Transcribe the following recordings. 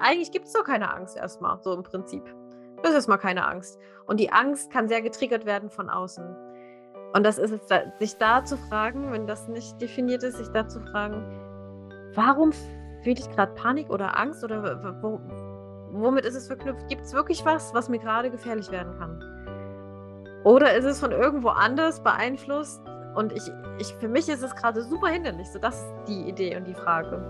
eigentlich gibt es doch keine Angst erstmal, so im Prinzip. Das ist erstmal keine Angst. Und die Angst kann sehr getriggert werden von außen. Und das ist es, sich da zu fragen, wenn das nicht definiert ist, sich da zu fragen, warum fühle ich gerade Panik oder Angst oder wo, womit ist es verknüpft? Gibt es wirklich was, was mir gerade gefährlich werden kann? Oder ist es von irgendwo anders beeinflusst? Und ich, ich, für mich ist es gerade super hinderlich. So, das ist die Idee und die Frage.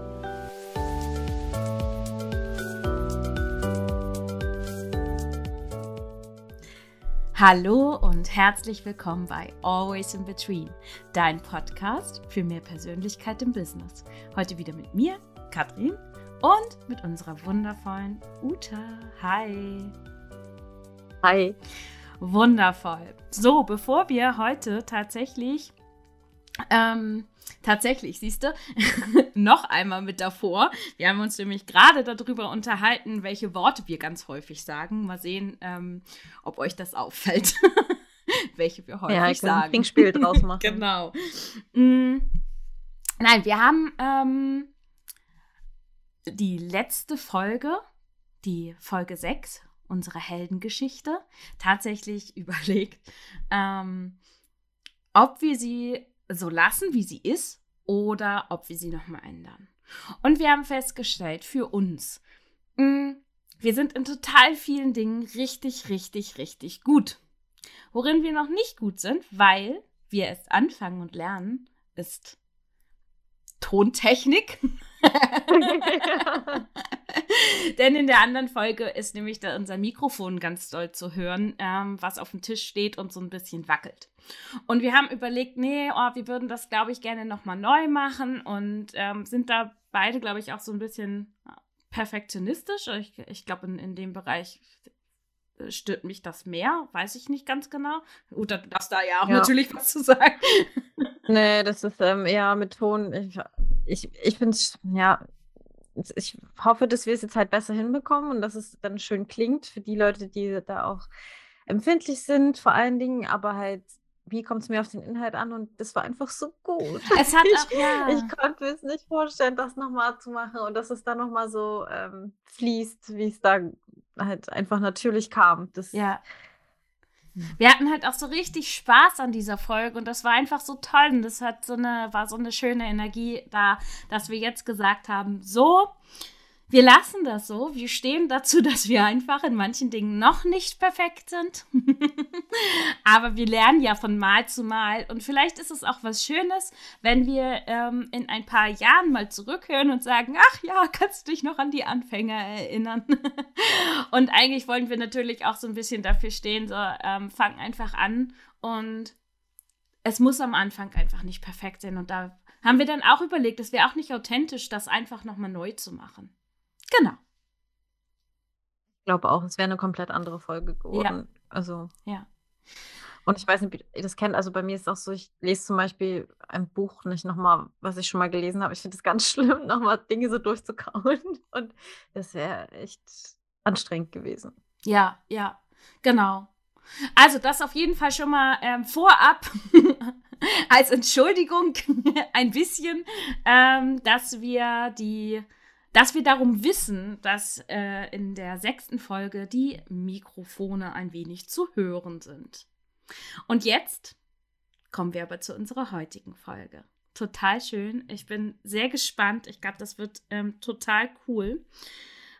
Hallo und herzlich willkommen bei Always in Between, dein Podcast für mehr Persönlichkeit im Business. Heute wieder mit mir, Katrin, und mit unserer wundervollen Uta. Hi. Hi. Wundervoll. So, bevor wir heute tatsächlich ähm, tatsächlich, siehst du, noch einmal mit davor. Wir haben uns nämlich gerade darüber unterhalten, welche Worte wir ganz häufig sagen. Mal sehen, ähm, ob euch das auffällt. welche wir häufig ja, ich sagen. Ein Spiel draus machen. genau. Mm, nein, wir haben ähm, die letzte Folge, die Folge 6 unserer Heldengeschichte, tatsächlich überlegt, ähm, ob wir sie so lassen, wie sie ist, oder ob wir sie nochmal ändern. Und wir haben festgestellt, für uns, mm, wir sind in total vielen Dingen richtig, richtig, richtig gut. Worin wir noch nicht gut sind, weil wir erst anfangen und lernen, ist Tontechnik. Denn in der anderen Folge ist nämlich da unser Mikrofon ganz doll zu hören, ähm, was auf dem Tisch steht und so ein bisschen wackelt. Und wir haben überlegt, nee, oh, wir würden das, glaube ich, gerne nochmal neu machen und ähm, sind da beide, glaube ich, auch so ein bisschen perfektionistisch. Ich, ich glaube, in, in dem Bereich stört mich das mehr, weiß ich nicht ganz genau. Gut, da darfst da ja auch ja. natürlich was zu sagen. Nee, das ist ähm, eher mit Ton. Ich, ich, ich finde es, ja, ich hoffe, dass wir es jetzt halt besser hinbekommen und dass es dann schön klingt für die Leute, die da auch empfindlich sind, vor allen Dingen, aber halt, wie kommt es mir auf den Inhalt an? Und das war einfach so gut. Es hat ich, auch, ja. ich konnte mir es nicht vorstellen, das nochmal zu machen und dass es dann nochmal so ähm, fließt, wie es da halt einfach natürlich kam. Das, ja. Wir hatten halt auch so richtig Spaß an dieser Folge und das war einfach so toll und das hat so eine, war so eine schöne Energie da, dass wir jetzt gesagt haben, so, wir lassen das so. Wir stehen dazu, dass wir einfach in manchen Dingen noch nicht perfekt sind. Aber wir lernen ja von Mal zu Mal. Und vielleicht ist es auch was Schönes, wenn wir ähm, in ein paar Jahren mal zurückhören und sagen, ach ja, kannst du dich noch an die Anfänger erinnern? und eigentlich wollen wir natürlich auch so ein bisschen dafür stehen, so ähm, fang einfach an und es muss am Anfang einfach nicht perfekt sein. Und da haben wir dann auch überlegt, es wäre auch nicht authentisch, das einfach nochmal neu zu machen. Genau. Ich glaube auch, es wäre eine komplett andere Folge geworden. Ja. Also. Ja. Und ich weiß nicht, wie ihr das kennt. Also bei mir ist es auch so, ich lese zum Beispiel ein Buch nicht nochmal, was ich schon mal gelesen habe. Ich finde es ganz schlimm, nochmal Dinge so durchzukauen. Und das wäre echt anstrengend gewesen. Ja, ja, genau. Also das auf jeden Fall schon mal ähm, vorab als Entschuldigung ein bisschen, ähm, dass wir die dass wir darum wissen, dass äh, in der sechsten Folge die Mikrofone ein wenig zu hören sind. Und jetzt kommen wir aber zu unserer heutigen Folge. Total schön. Ich bin sehr gespannt. Ich glaube, das wird ähm, total cool.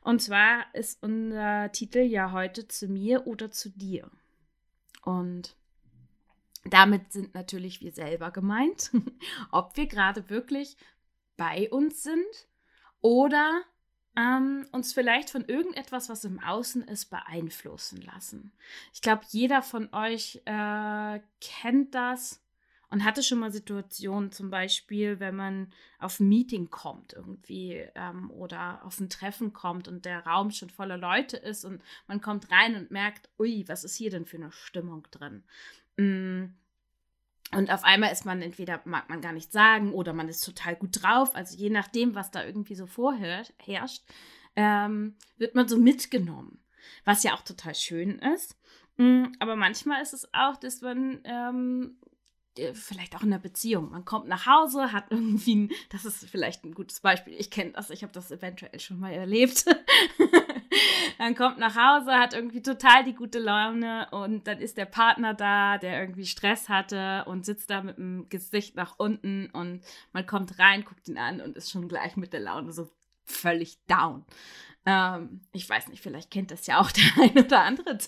Und zwar ist unser Titel ja heute zu mir oder zu dir. Und damit sind natürlich wir selber gemeint, ob wir gerade wirklich bei uns sind oder ähm, uns vielleicht von irgendetwas, was im Außen ist, beeinflussen lassen. Ich glaube, jeder von euch äh, kennt das und hatte schon mal Situationen, zum Beispiel, wenn man auf ein Meeting kommt irgendwie ähm, oder auf ein Treffen kommt und der Raum schon voller Leute ist und man kommt rein und merkt, ui, was ist hier denn für eine Stimmung drin? Mm und auf einmal ist man entweder mag man gar nicht sagen oder man ist total gut drauf. Also je nachdem, was da irgendwie so vorherrscht, ähm, wird man so mitgenommen. Was ja auch total schön ist. Mm, aber manchmal ist es auch, dass man ähm, äh, vielleicht auch in der Beziehung. Man kommt nach Hause, hat irgendwie ein, das ist vielleicht ein gutes Beispiel. Ich kenne das, ich habe das eventuell schon mal erlebt. dann kommt nach Hause, hat irgendwie total die gute Laune und dann ist der Partner da, der irgendwie Stress hatte und sitzt da mit dem Gesicht nach unten und man kommt rein, guckt ihn an und ist schon gleich mit der Laune so völlig down. Ähm, ich weiß nicht, vielleicht kennt das ja auch der ein oder andere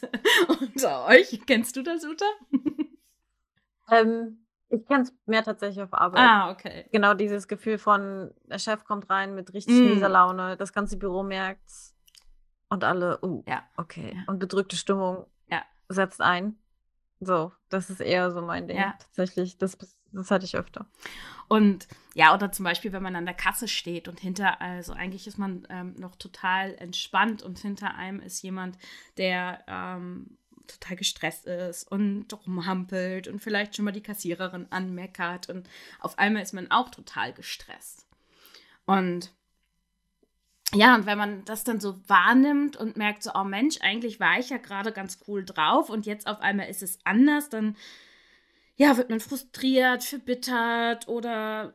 unter euch. Kennst du das, Uta? Ähm, ich kenne es mehr tatsächlich auf Arbeit. Ah, okay. Genau dieses Gefühl von, der Chef kommt rein mit richtig mm. mieser Laune, das ganze Büro merkt und alle, uh, ja. okay. Ja. Und bedrückte Stimmung ja. setzt ein. So, das ist eher so mein Ding. Ja. Tatsächlich, das, das hatte ich öfter. Und ja, oder zum Beispiel, wenn man an der Kasse steht und hinter, also eigentlich ist man ähm, noch total entspannt und hinter einem ist jemand, der ähm, total gestresst ist und rumhampelt und vielleicht schon mal die Kassiererin anmeckert und auf einmal ist man auch total gestresst. Und ja, und wenn man das dann so wahrnimmt und merkt so, oh Mensch, eigentlich war ich ja gerade ganz cool drauf und jetzt auf einmal ist es anders, dann ja, wird man frustriert, verbittert oder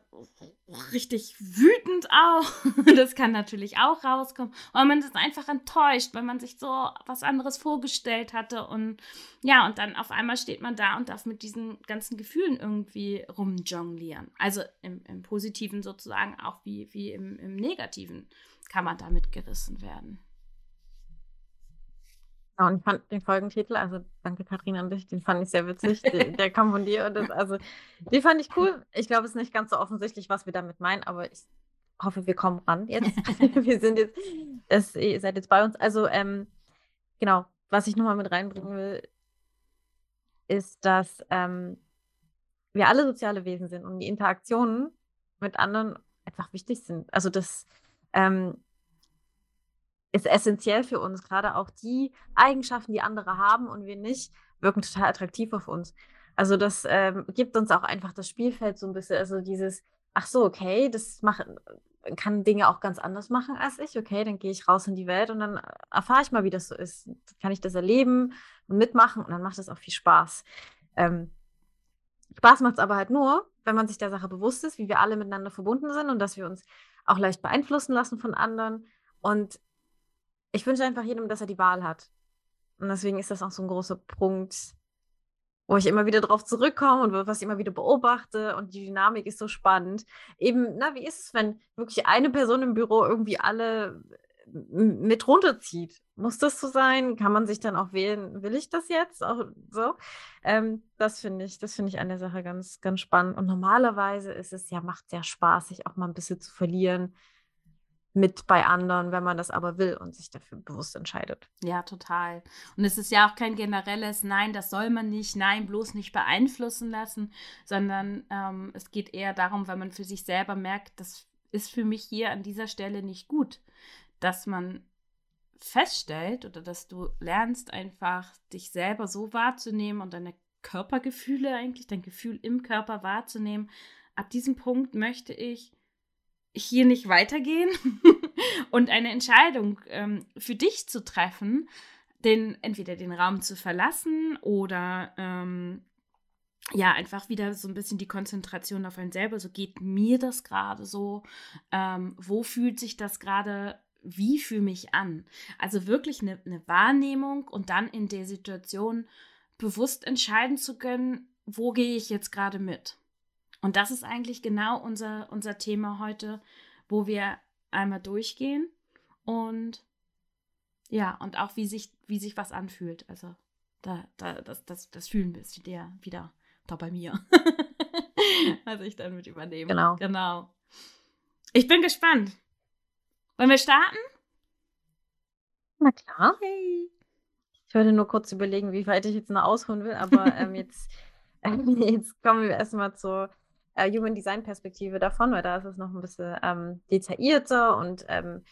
richtig wütend auch. Das kann natürlich auch rauskommen. Oder man ist einfach enttäuscht, weil man sich so was anderes vorgestellt hatte. Und ja, und dann auf einmal steht man da und darf mit diesen ganzen Gefühlen irgendwie rumjonglieren. Also im, im Positiven sozusagen auch wie, wie im, im Negativen kann man damit gerissen werden. Ja, und ich fand den Folgentitel, also danke Katrin an dich, den fand ich sehr witzig. der, der kam von dir und das, also die fand ich cool. Ich glaube, es ist nicht ganz so offensichtlich, was wir damit meinen, aber ich hoffe, wir kommen ran jetzt. wir sind jetzt, das, ihr seid jetzt bei uns. Also, ähm, genau, was ich nochmal mit reinbringen will, ist, dass ähm, wir alle soziale Wesen sind und die Interaktionen mit anderen einfach wichtig sind. Also das ähm, ist essentiell für uns. Gerade auch die Eigenschaften, die andere haben und wir nicht, wirken total attraktiv auf uns. Also das ähm, gibt uns auch einfach das Spielfeld so ein bisschen, also dieses, ach so, okay, das macht, kann Dinge auch ganz anders machen als ich. Okay, dann gehe ich raus in die Welt und dann erfahre ich mal, wie das so ist. Kann ich das erleben und mitmachen und dann macht es auch viel Spaß. Ähm, Spaß macht es aber halt nur, wenn man sich der Sache bewusst ist, wie wir alle miteinander verbunden sind und dass wir uns auch leicht beeinflussen lassen von anderen. Und ich wünsche einfach jedem, dass er die Wahl hat. Und deswegen ist das auch so ein großer Punkt, wo ich immer wieder drauf zurückkomme und was ich immer wieder beobachte. Und die Dynamik ist so spannend. Eben, na, wie ist es, wenn wirklich eine Person im Büro irgendwie alle mit runterzieht? Muss das so sein? Kann man sich dann auch wählen, will ich das jetzt? Auch so? Ähm, das finde ich, das finde ich an der Sache ganz, ganz spannend. Und normalerweise ist es ja, macht sehr Spaß, sich auch mal ein bisschen zu verlieren mit bei anderen, wenn man das aber will und sich dafür bewusst entscheidet. Ja, total. Und es ist ja auch kein generelles Nein, das soll man nicht, nein, bloß nicht beeinflussen lassen, sondern ähm, es geht eher darum, wenn man für sich selber merkt, das ist für mich hier an dieser Stelle nicht gut, dass man feststellt oder dass du lernst einfach dich selber so wahrzunehmen und deine Körpergefühle eigentlich, dein Gefühl im Körper wahrzunehmen. Ab diesem Punkt möchte ich hier nicht weitergehen und eine Entscheidung ähm, für dich zu treffen, den, entweder den Raum zu verlassen oder ähm, ja, einfach wieder so ein bisschen die Konzentration auf einen selber. So geht mir das gerade so? Ähm, wo fühlt sich das gerade? Wie fühle mich an? Also wirklich eine, eine Wahrnehmung und dann in der Situation bewusst entscheiden zu können, wo gehe ich jetzt gerade mit? Und das ist eigentlich genau unser, unser Thema heute, wo wir einmal durchgehen und ja, und auch wie sich, wie sich was anfühlt. Also da, da, das, das, das Fühlen ist wieder, wieder da bei mir. Was ich dann mit übernehme. Genau. Genau. Ich bin gespannt. Wollen wir starten? Na klar. Hey. Ich wollte nur kurz überlegen, wie weit ich jetzt noch ausholen will, aber ähm, jetzt, äh, jetzt kommen wir erstmal zur äh, Human Design Perspektive davon, weil da ist es noch ein bisschen ähm, detaillierter und ähm,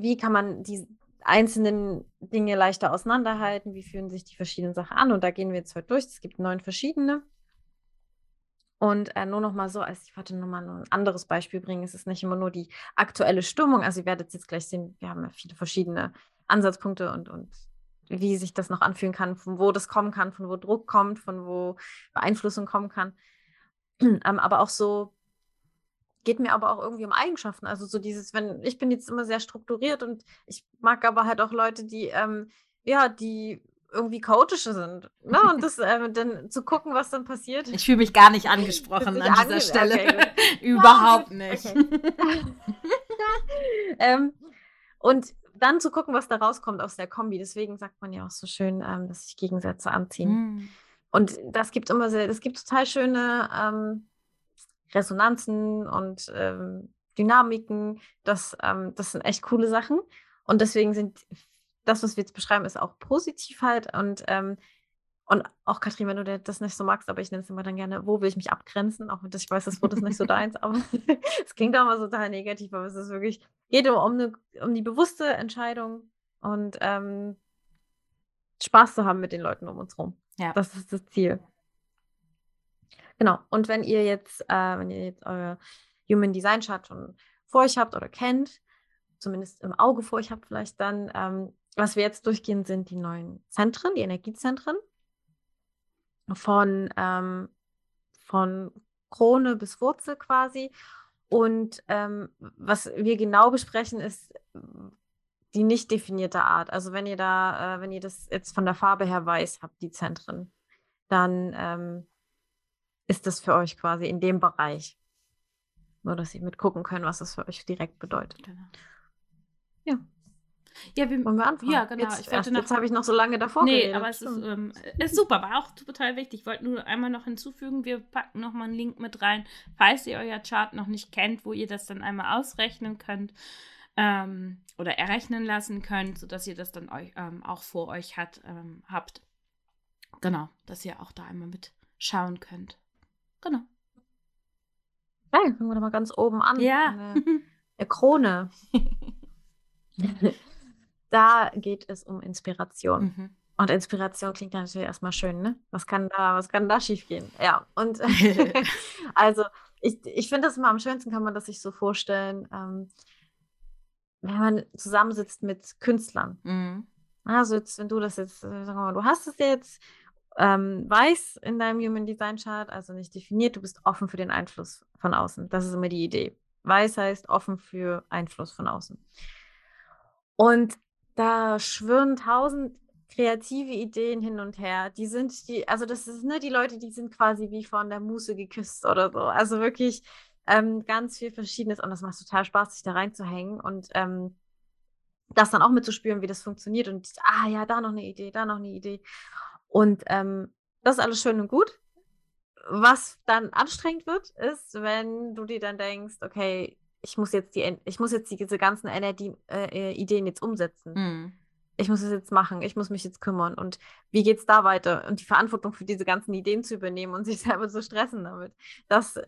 wie kann man die einzelnen Dinge leichter auseinanderhalten, wie fühlen sich die verschiedenen Sachen an und da gehen wir jetzt heute durch. Es gibt neun verschiedene. Und äh, nur noch mal so, als ich wollte nur mal ein anderes Beispiel bringen, es ist nicht immer nur die aktuelle Stimmung. Also ihr werdet jetzt gleich sehen, wir haben ja viele verschiedene Ansatzpunkte und, und wie sich das noch anfühlen kann, von wo das kommen kann, von wo Druck kommt, von wo Beeinflussung kommen kann. ähm, aber auch so, geht mir aber auch irgendwie um Eigenschaften. Also so dieses, wenn, ich bin jetzt immer sehr strukturiert und ich mag aber halt auch Leute, die, ähm, ja, die irgendwie chaotische sind. Ne? Und das äh, dann zu gucken, was dann passiert. Ich fühle mich gar nicht angesprochen an dieser Stelle. Okay, Überhaupt nicht. Ähm, und dann zu gucken, was da rauskommt aus der Kombi. Deswegen sagt man ja auch so schön, ähm, dass sich Gegensätze anziehen. Mm. Und das gibt immer sehr, das gibt total schöne ähm, Resonanzen und ähm, Dynamiken. Das, ähm, das sind echt coole Sachen. Und deswegen sind das, was wir jetzt beschreiben, ist auch positiv halt. Und, ähm, und auch Katrin, wenn du das nicht so magst, aber ich nenne es immer dann gerne, wo will ich mich abgrenzen? Auch wenn ich weiß, das Wort ist nicht so deins, aber es klingt auch immer so total negativ, aber es ist wirklich, geht um, um, eine, um die bewusste Entscheidung und ähm, Spaß zu haben mit den Leuten um uns rum. Ja. Das ist das Ziel. Genau. Und wenn ihr jetzt, äh, wenn ihr jetzt euer Human Design Chart schon vor euch habt oder kennt, zumindest im Auge vor euch habt, vielleicht dann ähm, was wir jetzt durchgehen, sind die neuen Zentren, die Energiezentren. Von, ähm, von Krone bis Wurzel quasi. Und ähm, was wir genau besprechen, ist die nicht definierte Art. Also wenn ihr da, äh, wenn ihr das jetzt von der Farbe her weiß habt, die Zentren, dann ähm, ist das für euch quasi in dem Bereich. Nur, dass ihr mitgucken könnt, was das für euch direkt bedeutet. Genau. Ja. Ja, wir, Wollen wir anfangen? Ja, genau. Jetzt, erst, jetzt habe ich noch so lange davor Nee, geredet. aber es ist, ähm, ist, super, war auch total wichtig. Ich wollte nur einmal noch hinzufügen, wir packen noch mal einen Link mit rein, falls ihr euer Chart noch nicht kennt, wo ihr das dann einmal ausrechnen könnt ähm, oder errechnen lassen könnt, sodass ihr das dann euch, ähm, auch vor euch hat, ähm, habt. Genau, dass ihr auch da einmal mit schauen könnt. Genau. Ja, fangen wir doch mal ganz oben an. Ja. Eine Krone. da geht es um Inspiration. Mhm. Und Inspiration klingt natürlich erstmal schön, ne? Was kann da, was kann da schiefgehen? Ja, und also ich, ich finde das immer am schönsten, kann man das sich so vorstellen, ähm, wenn man zusammensitzt mit Künstlern. Mhm. Also jetzt, wenn du das jetzt, äh, sagen wir mal, du hast es jetzt ähm, weiß in deinem Human Design Chart, also nicht definiert, du bist offen für den Einfluss von außen. Das ist immer die Idee. Weiß heißt offen für Einfluss von außen. Und da schwirren tausend kreative Ideen hin und her. Die sind die, also das ist ne, die Leute, die sind quasi wie von der Muse geküsst oder so. Also wirklich ähm, ganz viel Verschiedenes und das macht total Spaß, sich da reinzuhängen und ähm, das dann auch mitzuspüren, wie das funktioniert und ah ja, da noch eine Idee, da noch eine Idee. Und ähm, das ist alles schön und gut. Was dann anstrengend wird, ist, wenn du dir dann denkst, okay, ich muss jetzt die, ich muss jetzt diese ganzen Energie, äh, Ideen jetzt umsetzen. Mhm. Ich muss es jetzt machen, ich muss mich jetzt kümmern. Und wie geht es da weiter? Und die Verantwortung für diese ganzen Ideen zu übernehmen und sich selber zu stressen damit. Das,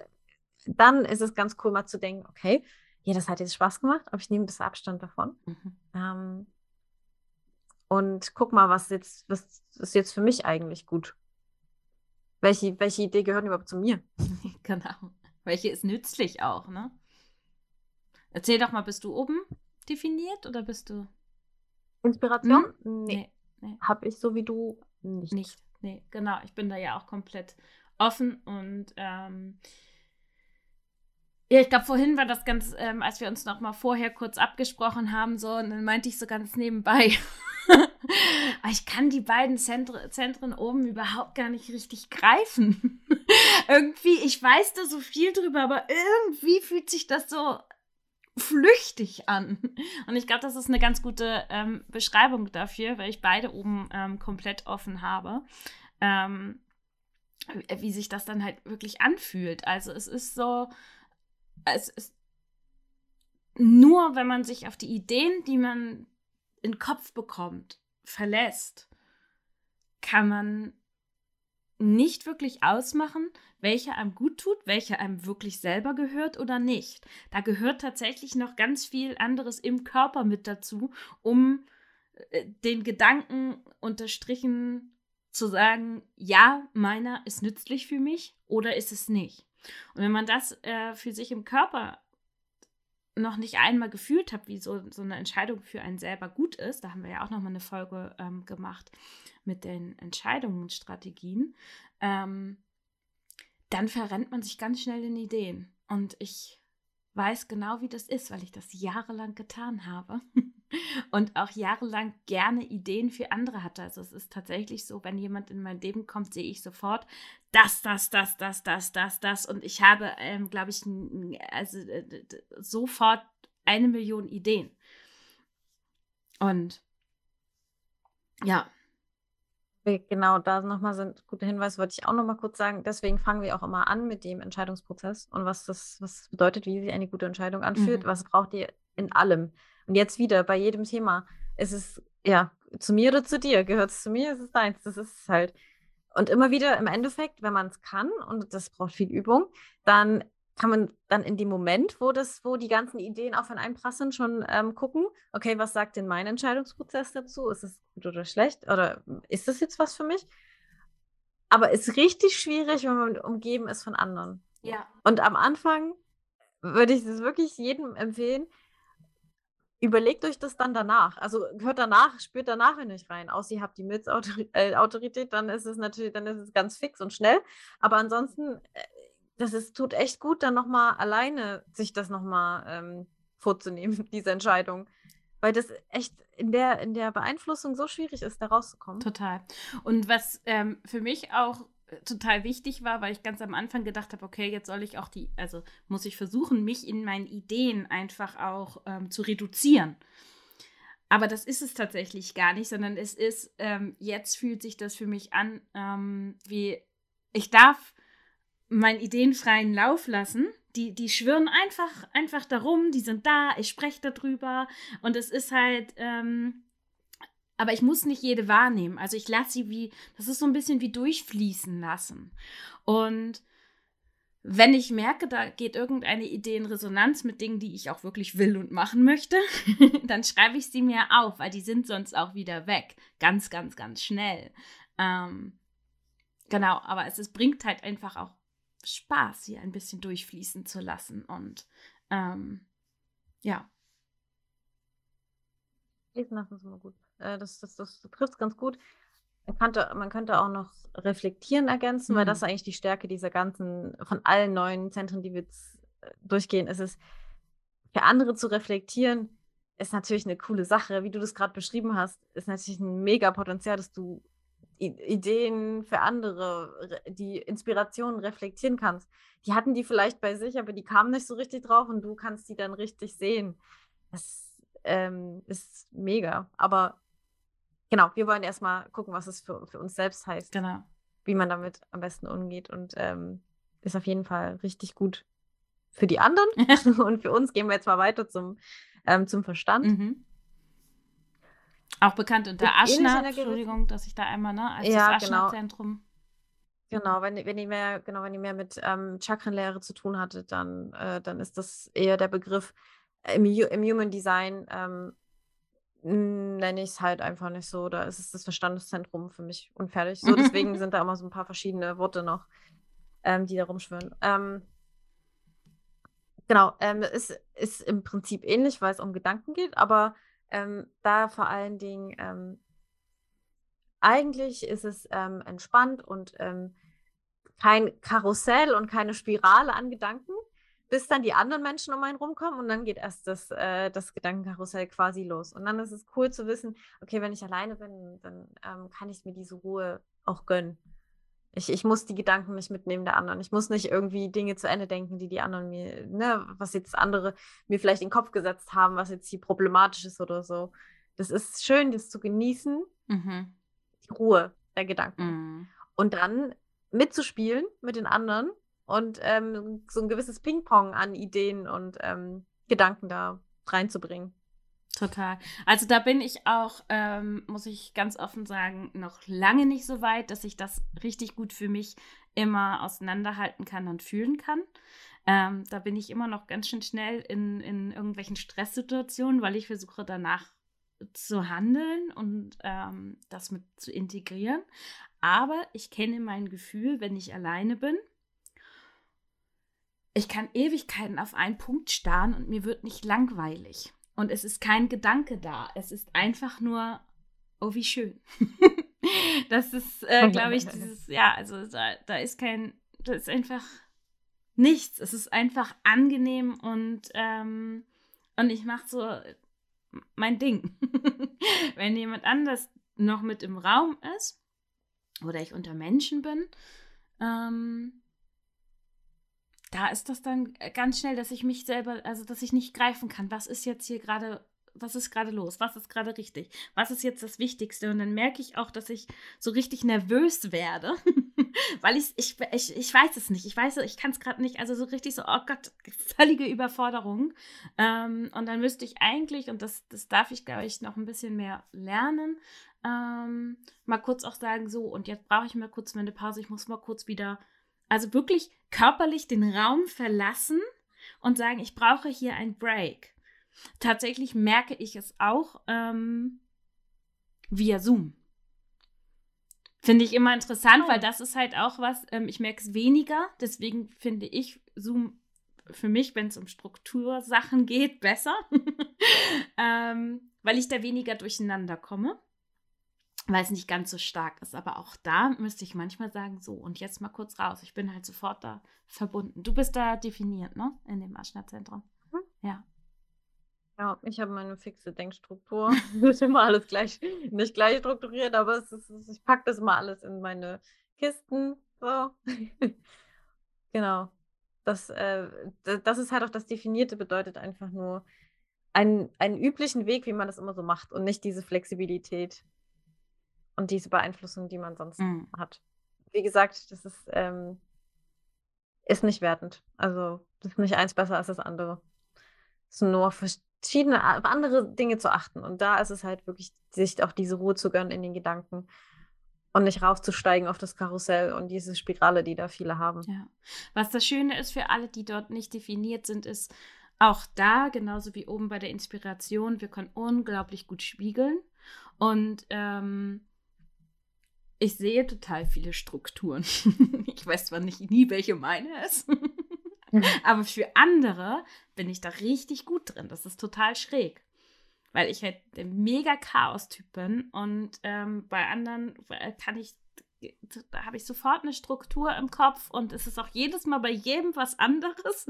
dann ist es ganz cool, mal zu denken, okay, ja, das hat jetzt Spaß gemacht, aber ich nehme das Abstand davon. Mhm. Ähm, und guck mal, was jetzt, was ist jetzt für mich eigentlich gut? Welche, welche Idee gehört überhaupt zu mir? genau. Welche ist nützlich auch, ne? Erzähl doch mal, bist du oben definiert oder bist du. Inspiration? Hm? Nee. nee, nee. Hab ich so wie du nicht. Nicht, nee, genau. Ich bin da ja auch komplett offen und ähm, ja, ich glaube, vorhin war das ganz, ähm, als wir uns noch mal vorher kurz abgesprochen haben, so, und dann meinte ich so ganz nebenbei, ich kann die beiden Zentr Zentren oben überhaupt gar nicht richtig greifen. irgendwie, ich weiß da so viel drüber, aber irgendwie fühlt sich das so flüchtig an. Und ich glaube, das ist eine ganz gute ähm, Beschreibung dafür, weil ich beide oben ähm, komplett offen habe. Ähm, wie sich das dann halt wirklich anfühlt. Also es ist so, es ist nur, wenn man sich auf die Ideen, die man in den Kopf bekommt, verlässt, kann man nicht wirklich ausmachen, welcher einem gut tut, welcher einem wirklich selber gehört oder nicht. Da gehört tatsächlich noch ganz viel anderes im Körper mit dazu, um äh, den Gedanken unterstrichen zu sagen, ja, meiner ist nützlich für mich oder ist es nicht. Und wenn man das äh, für sich im Körper noch nicht einmal gefühlt habe, wie so, so eine Entscheidung für einen selber gut ist, da haben wir ja auch nochmal eine Folge ähm, gemacht mit den Entscheidungsstrategien, ähm, dann verrennt man sich ganz schnell in Ideen. Und ich weiß genau, wie das ist, weil ich das jahrelang getan habe und auch jahrelang gerne Ideen für andere hatte. Also es ist tatsächlich so, wenn jemand in mein Leben kommt, sehe ich sofort das, das, das, das, das, das, das und ich habe, ähm, glaube ich, also äh, sofort eine Million Ideen. Und ja, Genau, da nochmal so ein guter Hinweis, wollte ich auch nochmal kurz sagen. Deswegen fangen wir auch immer an mit dem Entscheidungsprozess und was das, was bedeutet, wie sich eine gute Entscheidung anfühlt, mhm. was braucht ihr in allem. Und jetzt wieder bei jedem Thema. ist Es ja, zu mir oder zu dir? Gehört es zu mir? Ist es deins? Das ist es halt. Und immer wieder im Endeffekt, wenn man es kann, und das braucht viel Übung, dann kann man dann in dem Moment, wo das, wo die ganzen Ideen auf einen einprasseln, schon ähm, gucken, okay, was sagt denn mein Entscheidungsprozess dazu? Ist es gut oder schlecht? Oder ist das jetzt was für mich? Aber es ist richtig schwierig, wenn man umgeben ist von anderen. Ja. Und am Anfang würde ich es wirklich jedem empfehlen, überlegt euch das dann danach. Also hört danach, spürt danach in euch rein. Außer ihr habt die Milz-Autorität, äh, dann ist es natürlich, dann ist es ganz fix und schnell. Aber ansonsten äh, das ist, tut echt gut, dann nochmal alleine sich das nochmal ähm, vorzunehmen, diese Entscheidung. Weil das echt in der, in der Beeinflussung so schwierig ist, da rauszukommen. Total. Und was ähm, für mich auch äh, total wichtig war, weil ich ganz am Anfang gedacht habe, okay, jetzt soll ich auch die, also muss ich versuchen, mich in meinen Ideen einfach auch ähm, zu reduzieren. Aber das ist es tatsächlich gar nicht, sondern es ist, ähm, jetzt fühlt sich das für mich an, ähm, wie ich darf meinen Ideen freien Lauf lassen. Die, die schwirren einfach, einfach darum, die sind da, ich spreche darüber und es ist halt, ähm, aber ich muss nicht jede wahrnehmen. Also ich lasse sie wie, das ist so ein bisschen wie durchfließen lassen. Und wenn ich merke, da geht irgendeine Idee in Resonanz mit Dingen, die ich auch wirklich will und machen möchte, dann schreibe ich sie mir auf, weil die sind sonst auch wieder weg. Ganz, ganz, ganz schnell. Ähm, genau, aber es, es bringt halt einfach auch Spaß, hier ein bisschen durchfließen zu lassen. Und ähm, ja. Fließen lassen ist immer gut. Äh, das, das, das, das trifft es ganz gut. Man könnte, man könnte auch noch reflektieren ergänzen, mhm. weil das ist eigentlich die Stärke dieser ganzen, von allen neuen Zentren, die wir jetzt äh, durchgehen, ist es, für andere zu reflektieren, ist natürlich eine coole Sache. Wie du das gerade beschrieben hast, ist natürlich ein mega Potenzial, dass du Ideen für andere, die Inspirationen reflektieren kannst. Die hatten die vielleicht bei sich, aber die kamen nicht so richtig drauf und du kannst die dann richtig sehen. Das ähm, ist mega. Aber genau, wir wollen erstmal gucken, was es für, für uns selbst heißt. Genau. Wie man damit am besten umgeht. Und ähm, ist auf jeden Fall richtig gut für die anderen. und für uns gehen wir jetzt mal weiter zum, ähm, zum Verstand. Mhm. Auch bekannt unter Aschna, Entschuldigung, dass ich da einmal, ne, als ja, das genau. Aschna-Zentrum. Genau. genau, wenn, wenn, ihr mehr, genau, wenn ihr mehr mit ähm, Chakrenlehre zu tun hattet, dann, äh, dann ist das eher der Begriff im, im Human Design, ähm, nenne ich es halt einfach nicht so. Da ist es das Verstandeszentrum für mich und fertig. So, deswegen sind da immer so ein paar verschiedene Worte noch, ähm, die da rumschwören. Ähm, genau, ähm, es ist im Prinzip ähnlich, weil es um Gedanken geht, aber ähm, da vor allen Dingen, ähm, eigentlich ist es ähm, entspannt und ähm, kein Karussell und keine Spirale an Gedanken, bis dann die anderen Menschen um einen rumkommen und dann geht erst das, äh, das Gedankenkarussell quasi los. Und dann ist es cool zu wissen, okay, wenn ich alleine bin, dann ähm, kann ich mir diese Ruhe auch gönnen. Ich, ich muss die Gedanken nicht mitnehmen der anderen. Ich muss nicht irgendwie Dinge zu Ende denken, die die anderen mir, ne, was jetzt andere mir vielleicht in den Kopf gesetzt haben, was jetzt hier problematisch ist oder so. Das ist schön, das zu genießen. Mhm. Die Ruhe der Gedanken. Mhm. Und dann mitzuspielen mit den anderen und ähm, so ein gewisses Ping-Pong an Ideen und ähm, Gedanken da reinzubringen. Total. Also da bin ich auch, ähm, muss ich ganz offen sagen, noch lange nicht so weit, dass ich das richtig gut für mich immer auseinanderhalten kann und fühlen kann. Ähm, da bin ich immer noch ganz schön schnell in, in irgendwelchen Stresssituationen, weil ich versuche danach zu handeln und ähm, das mit zu integrieren. Aber ich kenne mein Gefühl, wenn ich alleine bin ich kann Ewigkeiten auf einen Punkt starren und mir wird nicht langweilig. Und es ist kein Gedanke da. Es ist einfach nur, oh, wie schön. das ist, äh, glaube ich, dieses, ja, also da, da ist kein, da ist einfach nichts. Es ist einfach angenehm und, ähm, und ich mache so mein Ding. Wenn jemand anders noch mit im Raum ist oder ich unter Menschen bin, ähm, da ist das dann ganz schnell, dass ich mich selber, also dass ich nicht greifen kann, was ist jetzt hier gerade, was ist gerade los, was ist gerade richtig, was ist jetzt das Wichtigste. Und dann merke ich auch, dass ich so richtig nervös werde, weil ich, ich, ich, ich weiß es nicht, ich weiß, ich kann es gerade nicht, also so richtig so, oh Gott, völlige Überforderung. Ähm, und dann müsste ich eigentlich, und das, das darf ich, glaube ich, noch ein bisschen mehr lernen, ähm, mal kurz auch sagen, so, und jetzt brauche ich mal kurz meine Pause, ich muss mal kurz wieder also wirklich körperlich den Raum verlassen und sagen, ich brauche hier ein Break. Tatsächlich merke ich es auch ähm, via Zoom. Finde ich immer interessant, oh. weil das ist halt auch was, ähm, ich merke es weniger. Deswegen finde ich Zoom für mich, wenn es um Struktursachen geht, besser, ähm, weil ich da weniger durcheinander komme weil es nicht ganz so stark ist. Aber auch da müsste ich manchmal sagen, so, und jetzt mal kurz raus. Ich bin halt sofort da verbunden. Du bist da definiert, ne? In dem Aschner-Zentrum. Mhm. Ja. Ja, ich habe meine fixe Denkstruktur. Das ist immer alles gleich, nicht gleich strukturiert, aber es ist, ich packe das immer alles in meine Kisten. So. genau. Das, äh, das ist halt auch das Definierte, bedeutet einfach nur einen, einen üblichen Weg, wie man das immer so macht und nicht diese Flexibilität und diese Beeinflussung, die man sonst mhm. hat. Wie gesagt, das ist, ähm, ist nicht wertend. Also das ist nicht eins besser als das andere. Es sind nur verschiedene andere Dinge zu achten. Und da ist es halt wirklich, sich auch diese Ruhe zu gönnen in den Gedanken und nicht raufzusteigen auf das Karussell und diese Spirale, die da viele haben. Ja. Was das Schöne ist für alle, die dort nicht definiert sind, ist auch da, genauso wie oben bei der Inspiration, wir können unglaublich gut spiegeln. Und ähm, ich sehe total viele Strukturen. ich weiß zwar nicht nie, welche meine ist, mhm. aber für andere bin ich da richtig gut drin. Das ist total schräg. Weil ich halt der mega Chaos-Typ bin und ähm, bei anderen äh, kann ich, da habe ich sofort eine Struktur im Kopf und es ist auch jedes Mal bei jedem was anderes.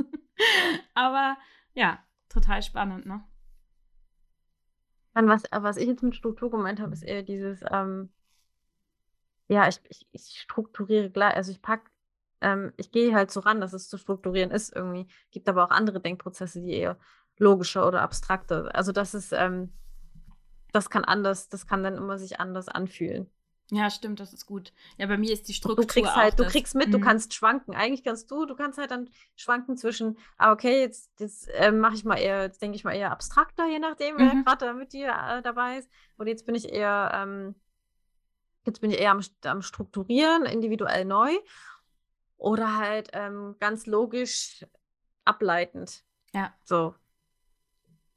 aber ja, total spannend, ne? Dann was, was ich jetzt mit Struktur gemeint habe, ist eher dieses, ähm, ja, ich, ich, ich strukturiere gleich, also ich packe, ähm, ich gehe halt so ran, dass es zu strukturieren ist irgendwie. Gibt aber auch andere Denkprozesse, die eher logischer oder abstrakter. Also das ist, ähm, das kann anders, das kann dann immer sich anders anfühlen. Ja, stimmt, das ist gut. Ja, bei mir ist die Struktur. Du kriegst halt, du kriegst mit, mhm. du kannst schwanken. Eigentlich kannst du, du kannst halt dann schwanken zwischen, ah, okay, jetzt, jetzt äh, mache ich mal eher, jetzt denke ich mal eher abstrakter, je nachdem, mhm. wer gerade mit dir äh, dabei ist. Und jetzt bin ich eher ähm, Jetzt bin ich eher am, am Strukturieren, individuell neu oder halt ähm, ganz logisch ableitend. Ja. So.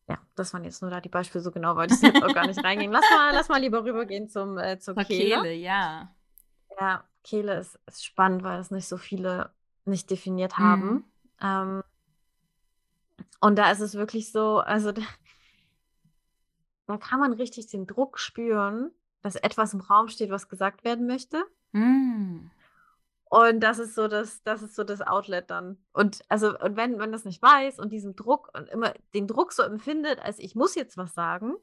Ja, das waren jetzt nur da die Beispiele, so genau wollte ich jetzt auch gar nicht reingehen. Lass mal, lass mal lieber rübergehen zum, äh, zur Kehle. Kehle. ja. Ja, Kehle ist, ist spannend, weil es nicht so viele nicht definiert haben. Mhm. Ähm, und da ist es wirklich so, also da, da kann man richtig den Druck spüren, dass etwas im Raum steht, was gesagt werden möchte. Mm. Und das ist so das, das ist so das Outlet dann. Und also, und wenn man das nicht weiß und diesen Druck und immer den Druck so empfindet, als ich muss jetzt was sagen,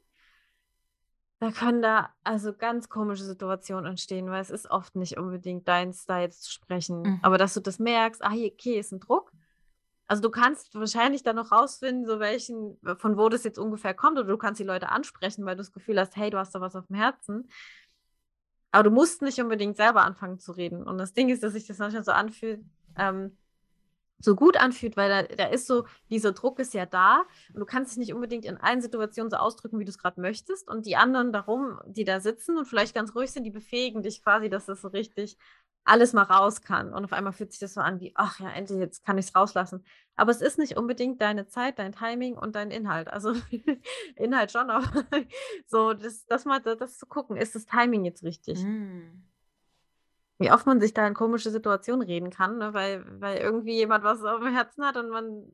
da können da also ganz komische Situationen entstehen, weil es ist oft nicht unbedingt dein Style zu sprechen. Mhm. Aber dass du das merkst, ah, okay, ist ein Druck. Also du kannst wahrscheinlich dann noch rausfinden, so welchen, von wo das jetzt ungefähr kommt, oder du kannst die Leute ansprechen, weil du das Gefühl hast, hey, du hast da was auf dem Herzen. Aber du musst nicht unbedingt selber anfangen zu reden. Und das Ding ist, dass sich das manchmal so anfühlt, ähm, so gut anfühlt, weil da, da ist so, dieser Druck ist ja da und du kannst dich nicht unbedingt in allen Situationen so ausdrücken, wie du es gerade möchtest. Und die anderen darum, die da sitzen und vielleicht ganz ruhig sind, die befähigen dich quasi, dass das so richtig alles mal raus kann. Und auf einmal fühlt sich das so an wie, ach ja, endlich, jetzt kann ich es rauslassen. Aber es ist nicht unbedingt deine Zeit, dein Timing und dein Inhalt. Also Inhalt schon, aber so, das, das mal das zu gucken, ist das Timing jetzt richtig? Mm. wie oft man sich da in komische Situationen reden kann, ne? weil, weil irgendwie jemand was auf dem Herzen hat und man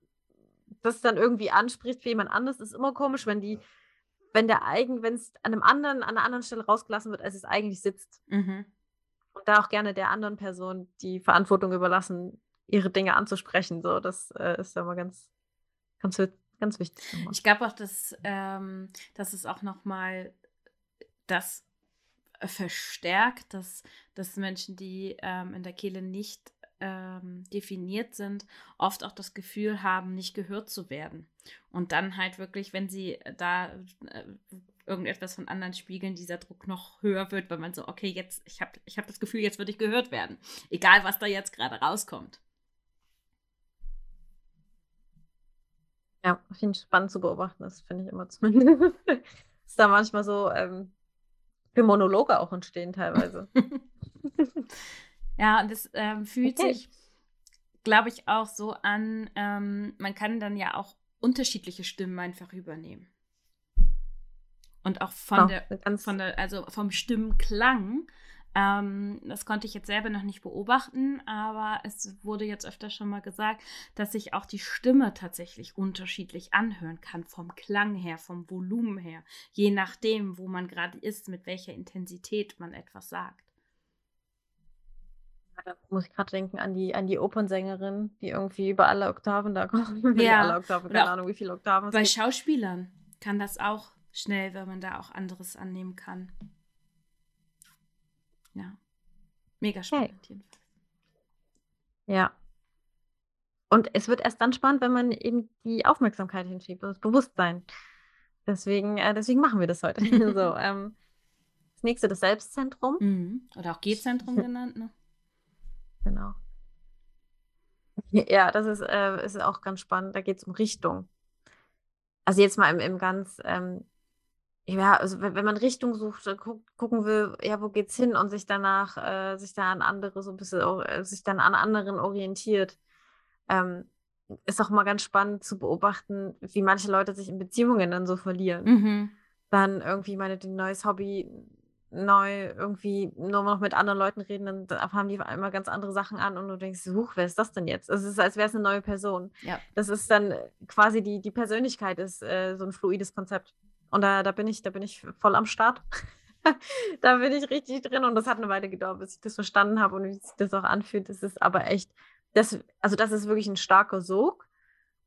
das dann irgendwie anspricht für jemand anderes, ist immer komisch, wenn die, wenn der eigen, wenn es an einem anderen, an einer anderen Stelle rausgelassen wird, als es eigentlich sitzt. Mhm. Und da auch gerne der anderen Person die Verantwortung überlassen, ihre Dinge anzusprechen. So, das äh, ist mal ganz, ganz, ganz wichtig. immer. Ich glaube auch, dass, ähm, dass es auch nochmal das verstärkt, dass, dass Menschen, die ähm, in der Kehle nicht ähm, definiert sind, oft auch das Gefühl haben, nicht gehört zu werden. Und dann halt wirklich, wenn sie da äh, irgendetwas von anderen spiegeln, dieser Druck noch höher wird, weil man so, okay, jetzt, ich habe ich hab das Gefühl, jetzt würde ich gehört werden. Egal, was da jetzt gerade rauskommt. Ja, finde ich spannend zu beobachten. Das finde ich immer zumindest. ist da manchmal so ähm, für Monologe auch entstehen teilweise. Ja, und es ähm, fühlt Okay. sich, glaube ich, auch so an, ähm, man kann dann ja auch unterschiedliche Stimmen einfach übernehmen. Und auch von Genau, der, von der, also vom Stimmklang. Ähm, das konnte ich jetzt selber noch nicht beobachten, aber es wurde jetzt öfter schon mal gesagt, dass sich auch die Stimme tatsächlich unterschiedlich anhören kann, vom Klang her, vom Volumen her, je nachdem, wo man gerade ist, mit welcher Intensität man etwas sagt. da muss ich gerade denken an die, an die Opernsängerin, die irgendwie über alle Oktaven da kommt. Ja, alle Oktaven, keine Ahnung, wie viele Oktaven es Bei gibt. Schauspielern kann das auch schnell, wenn man da auch anderes annehmen kann. Ja. Mega spannend jedenfalls. Ja. Und es wird erst dann spannend, wenn man eben die Aufmerksamkeit hinschiebt und das Bewusstsein. Deswegen, äh, deswegen machen wir das heute. so, ähm, das nächste, das Selbstzentrum. Mhm. Oder auch G-Zentrum genannt, ne? Genau. Ja, das ist, äh, ist auch ganz spannend. Da geht es um Richtung. Also jetzt mal im, im ganz, ähm, ja, also wenn, wenn man Richtung sucht, äh, guck, gucken will, ja, wo geht's hin und sich danach, äh, sich da an andere so ein bisschen, äh, sich dann an anderen orientiert, ähm, ist auch mal ganz spannend zu beobachten, wie manche Leute sich in Beziehungen dann so verlieren Mhm. dann irgendwie meine ein neues Hobby neu irgendwie nur noch mit anderen Leuten reden, dann da haben die auf einmal ganz andere Sachen an und du denkst, huch, wer ist das denn jetzt? Es ist, als wäre es eine neue Person. Ja. Das ist dann äh, quasi die, die Persönlichkeit ist äh, so ein fluides Konzept. Und da, da bin ich, da bin ich voll am Start. da bin ich richtig drin und das hat eine Weile gedauert, bis ich das verstanden habe und wie sich das auch anfühlt. Das ist aber echt, das, also das ist wirklich ein starker Sog.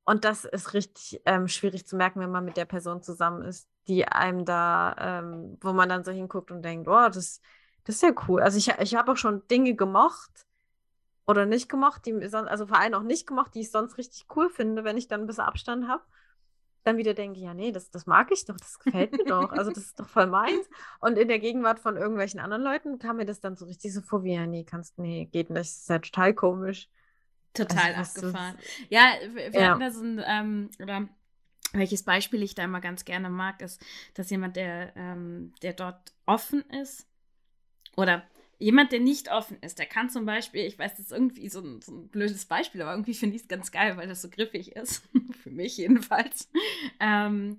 Und das ist richtig ähm, schwierig zu merken, wenn man mit der Person zusammen ist, die einem da, ähm, wo man dann so hinguckt und denkt, oh, das, das ist ja cool. Also ich, ich habe auch schon Dinge gemocht oder nicht gemocht, die also vor allem auch nicht gemocht, die ich sonst richtig cool finde, wenn ich dann ein bisschen Abstand habe. Dann wieder denke, ja, nee, das, das mag ich doch, das gefällt mir doch. Also das ist doch voll meins. Und in der Gegenwart von irgendwelchen anderen Leuten kam mir das dann so richtig so vor, wie, ja, nee, kannst, nee, geht nicht, das ist ja total komisch. Total Also, was das- abgefahren. Ja, wir wir Ja. hatten da so ein, ähm, oder welches Beispiel ich da immer ganz gerne mag, ist, dass jemand, der, ähm, der dort offen ist, oder jemand, der nicht offen ist, der kann zum Beispiel, ich weiß, das ist irgendwie so ein, so ein blödes Beispiel, aber irgendwie finde ich es ganz geil, weil das so griffig ist, für mich jedenfalls. Ähm,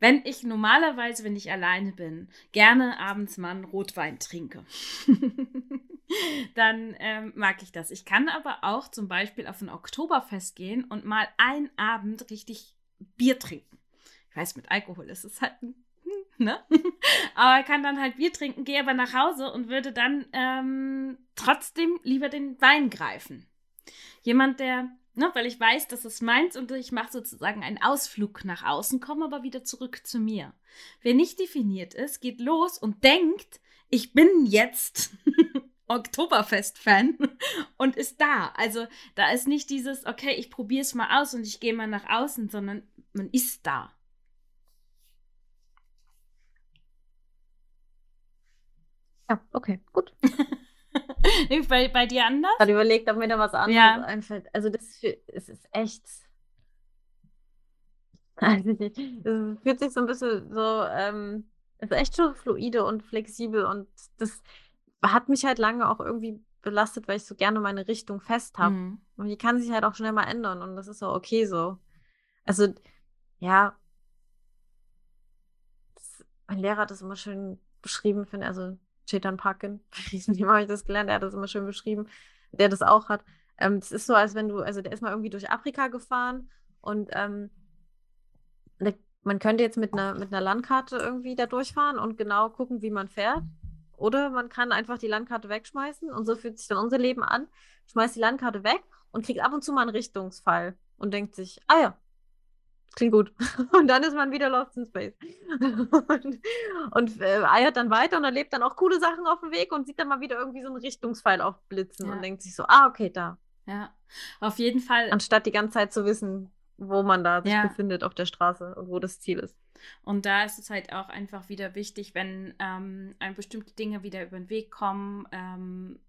wenn ich normalerweise, wenn ich alleine bin, gerne abends mal einen Rotwein trinke, dann ähm, mag ich das. Ich kann aber auch zum Beispiel auf ein Oktoberfest gehen und mal einen Abend richtig Bier trinken. Ich weiß, mit Alkohol ist es halt, hm, ne? aber kann dann halt Bier trinken, gehe aber nach Hause und würde dann ähm, trotzdem lieber den Wein greifen. Jemand, der, ne, weil ich weiß, das ist meins und ich mache sozusagen einen Ausflug nach außen, komme aber wieder zurück zu mir. Wer nicht definiert ist, geht los und denkt, ich bin jetzt Oktoberfest-Fan und ist da. Also da ist nicht dieses, okay, ich probiere es mal aus und ich gehe mal nach außen, sondern man ist da. Ja, okay, gut. bei, bei dir anders? Ich habe überlegt, ob mir da was anderes Ja. einfällt. Also das ist, für- es ist echt. Nicht. Es fühlt sich so ein bisschen so, ähm, es ist echt schon fluide und flexibel und das hat mich halt lange auch irgendwie belastet, weil ich so gerne meine Richtung fest habe. Mhm. Und die kann sich halt auch schnell mal ändern und das ist auch okay so. Also, ja, das, mein Lehrer hat das immer schön beschrieben, finde also Chetan Parkin, wie habe ich das gelernt, er hat das immer schön beschrieben, der das auch hat. Ähm, das ist so, als wenn du, also der ist mal irgendwie durch Afrika gefahren und ähm, man könnte jetzt mit einer, mit einer Landkarte irgendwie da durchfahren und genau gucken, wie man fährt. Oder man kann einfach die Landkarte wegschmeißen und so fühlt sich dann unser Leben an. Schmeißt die Landkarte weg und kriegt ab und zu mal einen Richtungsfall und denkt sich, ah ja, klingt gut. Und dann ist man wieder lost in space. und, und äh, eiert dann weiter und erlebt dann auch coole Sachen auf dem Weg und sieht dann mal wieder irgendwie so einen Richtungspfeil aufblitzen ja. und denkt sich so, ah, okay, da. Ja, auf jeden Fall. Anstatt die ganze Zeit zu wissen, wo man da sich ja. befindet auf der Straße und wo das Ziel ist. Und da ist es halt auch einfach wieder wichtig, wenn ähm, einem bestimmte Dinge wieder über den Weg kommen, ähm,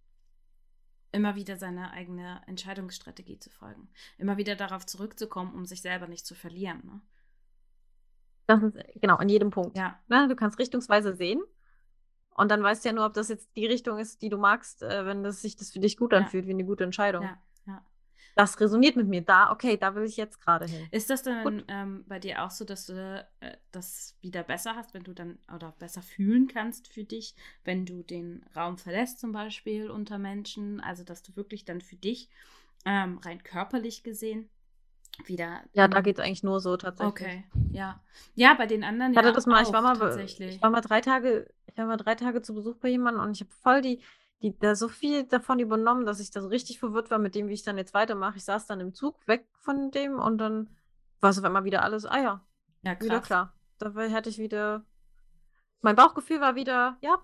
immer wieder seine eigene Entscheidungsstrategie zu folgen. Immer wieder darauf zurückzukommen, um sich selber nicht zu verlieren. Ne? Das ist genau an jedem Punkt. Ja. Ne? Du kannst richtungsweise sehen. Und dann weißt du ja nur, ob das jetzt die Richtung ist, die du magst, äh, wenn das sich das für dich gut anfühlt, ja. wie eine gute Entscheidung. Ja das resoniert mit mir. Da, okay, da will ich jetzt gerade hin. Ist das dann ähm, bei dir auch so, dass du äh, das wieder besser hast, wenn du dann oder besser fühlen kannst für dich, wenn du den Raum verlässt, zum Beispiel unter Menschen? Also, dass du wirklich dann für dich ähm, rein körperlich gesehen wieder. Ja, da geht es eigentlich nur so tatsächlich. Okay, ja. Ja, bei den anderen. Ich hatte ja das mal, auch, ich war mal, ich war mal drei Tage, ich war mal drei Tage zu Besuch bei jemandem und ich habe voll die die da so viel davon übernommen, dass ich da so richtig verwirrt war mit dem, wie ich dann jetzt weitermache. Ich saß dann im Zug weg von dem und dann war es auf einmal wieder alles, ah ja, ja krass. wieder klar. Da hatte ich wieder, mein Bauchgefühl war wieder, ja,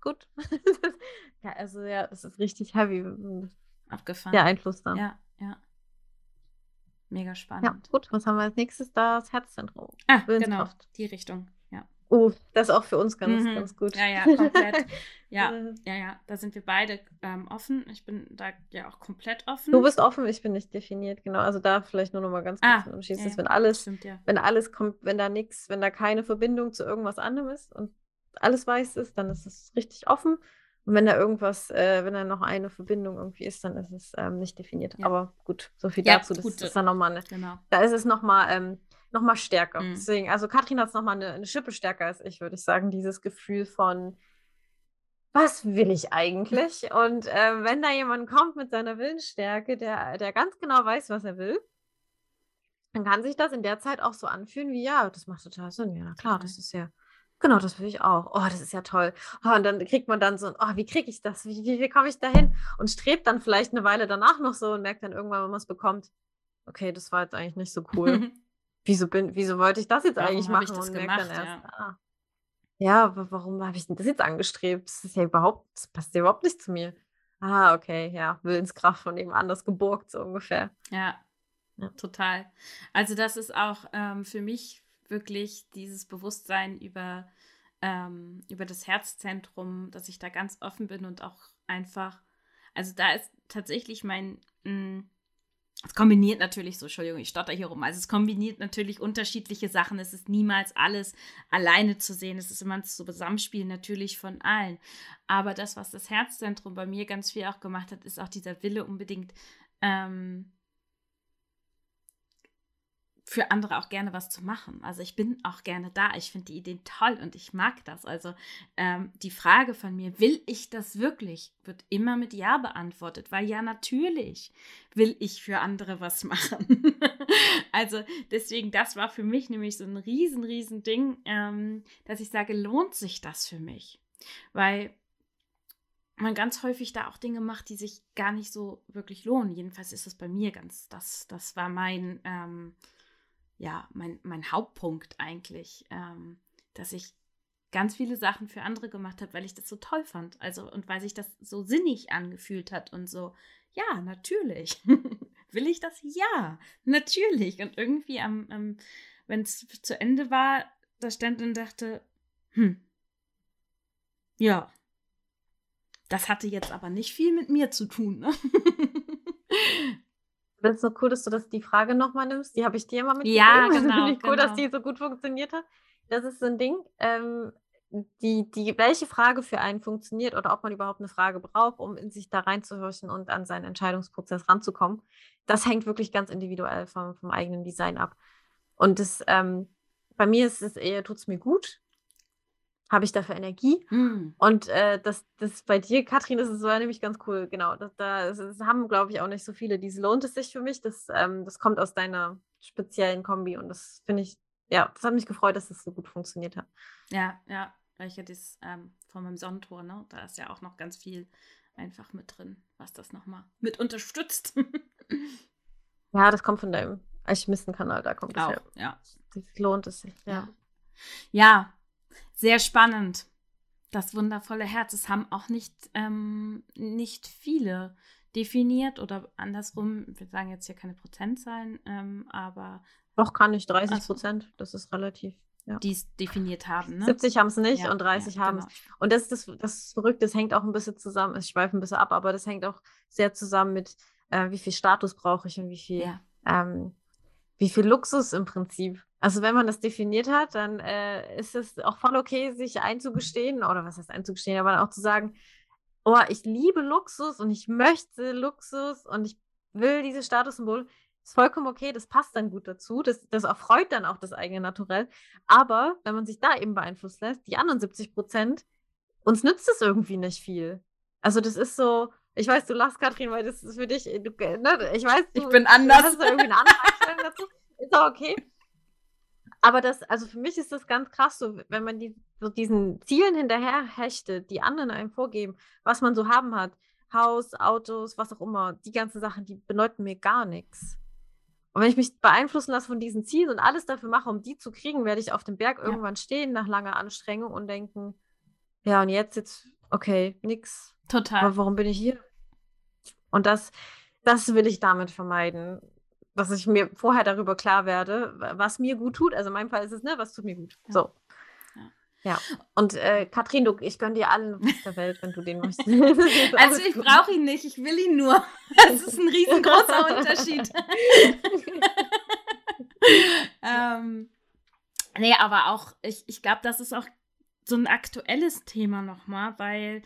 gut. ja, also ja, es ist richtig heavy. Abgefahren. Der Einfluss dann. Ja, ja. Mega spannend. Ja, gut. Was haben wir als nächstes? Das Herzzentrum. Ah, genau. Die Richtung. Oh, das ist auch für uns ganz, mhm. ganz gut. Ja, ja, komplett. ja, ja, ja, da sind wir beide ähm, offen. Ich bin da ja auch komplett offen. Du bist offen, ich bin nicht definiert, genau. Also da vielleicht nur noch mal ganz kurz ah, ja, ist, wenn alles, stimmt, ja. wenn alles kommt, wenn da nichts, wenn da keine Verbindung zu irgendwas anderem ist und alles weiß ist, dann ist es richtig offen. Und wenn da irgendwas, äh, wenn da noch eine Verbindung irgendwie ist, dann ist es ähm, nicht definiert. Ja. Aber gut, so viel dazu. Das gut, ist dann nochmal genau. Da ist es nochmal ähm, noch mal stärker. Mhm. Deswegen, also Katrin hat es nochmal eine, eine Schippe stärker als ich, würde ich sagen. Dieses Gefühl von, was will ich eigentlich? Und äh, wenn da jemand kommt mit seiner Willensstärke, der, der ganz genau weiß, was er will, dann kann sich das in der Zeit auch so anfühlen wie, ja, das macht total Sinn. Ja, klar, das ist ja, genau, das will ich auch. Oh, das ist ja toll. Oh, und dann kriegt man dann so, oh, wie kriege ich das? Wie, wie, wie komme ich da hin? Und strebt dann vielleicht eine Weile danach noch so und merkt dann irgendwann, wenn man es bekommt, okay, das war jetzt eigentlich nicht so cool. wieso bin, wieso wollte ich das jetzt warum eigentlich machen? Ich das und gemacht, dann erst, ja. Ah, ja, warum habe ich denn das jetzt angestrebt? Das ist ja überhaupt, das passt ja überhaupt nicht zu mir. Ah, okay, ja, Willenskraft von eben anders geborgt, so ungefähr. Ja, ja. total. Also, das ist auch ähm, für mich wirklich dieses Bewusstsein über, ähm, über das Herzzentrum, dass ich da ganz offen bin und auch einfach, also da ist tatsächlich mein, mh, mm, es kombiniert natürlich so, Entschuldigung, ich stotter hier rum. Also es kombiniert natürlich unterschiedliche Sachen. Es ist niemals alles alleine zu sehen. Es ist immer ein Zusammenspiel natürlich von allen. Aber das, was das Herzzentrum bei mir ganz viel auch gemacht hat, ist auch dieser Wille unbedingt ähm, für andere auch gerne was zu machen. Also ich bin auch gerne da. Ich finde die Ideen toll und ich mag das. Also ähm, die Frage von mir, will ich das wirklich, wird immer mit Ja beantwortet, weil ja natürlich will ich für andere was machen. also deswegen, das war für mich nämlich so ein riesen, riesen Ding, ähm, dass ich sage, lohnt sich das für mich? Weil man ganz häufig da auch Dinge macht, die sich gar nicht so wirklich lohnen. Jedenfalls ist es bei mir ganz, das, das war mein... Ähm, ja, mein, mein Hauptpunkt eigentlich, ähm, dass ich ganz viele Sachen für andere gemacht habe, weil ich das so toll fand. Also und weil sich das so sinnig angefühlt hat und so, ja, natürlich. Will ich das? Ja, natürlich. Und irgendwie am, am wenn es zu Ende war, da stand und dachte, hm, ja, das hatte jetzt aber nicht viel mit mir zu tun. Ne? finde es so cool, dass du das, die Frage nochmal nimmst. Die habe ich dir immer mitgegeben. Ja, genau. Finde ich cool, genau. dass die so gut funktioniert hat. Das ist so ein Ding. Ähm, die, die, welche Frage für einen funktioniert oder ob man überhaupt eine Frage braucht, um in sich da reinzuhorchen und an seinen Entscheidungsprozess ranzukommen, das hängt wirklich ganz individuell vom, vom eigenen Design ab. Und das, ähm, bei mir ist es eher, tut es mir gut. Habe ich dafür Energie? Hm. Und äh, das, das bei dir, Katrin, das ist so nämlich ganz cool. Genau, das, das, das haben, glaube ich, auch nicht so viele. Dies lohnt es sich für mich. Das, ähm, das kommt aus deiner speziellen Kombi und das finde ich, ja, das hat mich gefreut, dass das so gut funktioniert hat. Ja, ja, welche das ähm, von meinem Sonnentor, ne? Da ist ja auch noch ganz viel einfach mit drin, was das nochmal mit unterstützt. ja, das kommt von deinem Alchemistenkanal, da kommt das auch, her. ja. Das lohnt es sich, ja. Ja. Ja, sehr spannend. Das wundervolle Herz. Es haben auch nicht, ähm, nicht viele definiert oder andersrum, wir sagen jetzt hier keine Prozentzahlen, ähm, aber Doch kann ich 30 Ach so. Prozent, das ist relativ. Ja. die es definiert haben. Ne? 70 haben es nicht Ja, und 30 ja, haben es. genau. Und das ist das, das Verrückte, das hängt auch ein bisschen zusammen, ich schweife ein bisschen ab, aber das hängt auch sehr zusammen mit, äh, wie viel Status brauche ich und wie viel, ähm, wie viel Luxus im Prinzip. Also wenn man das definiert hat, dann äh, ist es auch voll okay, sich einzugestehen, oder was heißt einzugestehen, aber auch zu sagen, oh, ich liebe Luxus und ich möchte Luxus und ich will dieses Statussymbol. Ist vollkommen okay, das passt dann gut dazu. Das, das erfreut dann auch das eigene Naturell. Aber wenn man sich da eben beeinflussen lässt, die anderen 70 Prozent, uns nützt es irgendwie nicht viel. Also das ist so, ich weiß, du lachst, Katrin, weil das ist für dich, du, ne, ich weiß, du, Ich bin du anders. hast da irgendwie eine andere Einstellung dazu. Ist auch okay. Aber das, also für mich ist das ganz krass, so wenn man die, so diesen Zielen hinterher hechtet, die anderen einem vorgeben, was man so haben hat, Haus, Autos, was auch immer, die ganzen Sachen, die bedeuten mir gar nichts. Und wenn ich mich beeinflussen lasse von diesen Zielen und alles dafür mache, um die zu kriegen, werde ich auf dem Berg Ja. irgendwann stehen nach langer Anstrengung und denken, ja, und jetzt, jetzt, okay, nix. total. Aber warum bin ich hier? Und das, das will ich damit vermeiden, dass ich mir vorher darüber klar werde, wa- was mir gut tut. Also in meinem Fall ist es, ne, was tut mir gut. Ja. So. Ja. Und äh, Katrin, du, ich gönne dir allen Rest der Welt, wenn du den möchtest. Also ich brauche ihn nicht, ich will ihn nur. Das ist ein riesengroßer Unterschied. ähm, nee, aber auch, ich, ich glaube, das ist auch so ein aktuelles Thema nochmal, weil,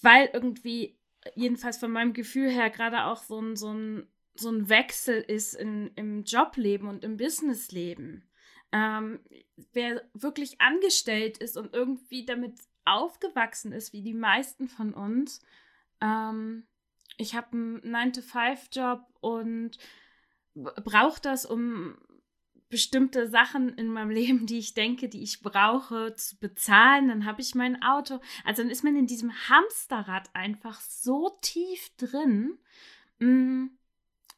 weil irgendwie, jedenfalls von meinem Gefühl her, gerade auch so ein, so ein, so ein Wechsel ist in, im Jobleben und im Businessleben. Ähm, wer wirklich angestellt ist und irgendwie damit aufgewachsen ist, wie die meisten von uns, ähm, ich habe einen 9-to-5-Job und brauche das, um bestimmte Sachen in meinem Leben, die ich denke, die ich brauche, zu bezahlen. Dann habe ich mein Auto. Also dann ist man in diesem Hamsterrad einfach so tief drin, mh,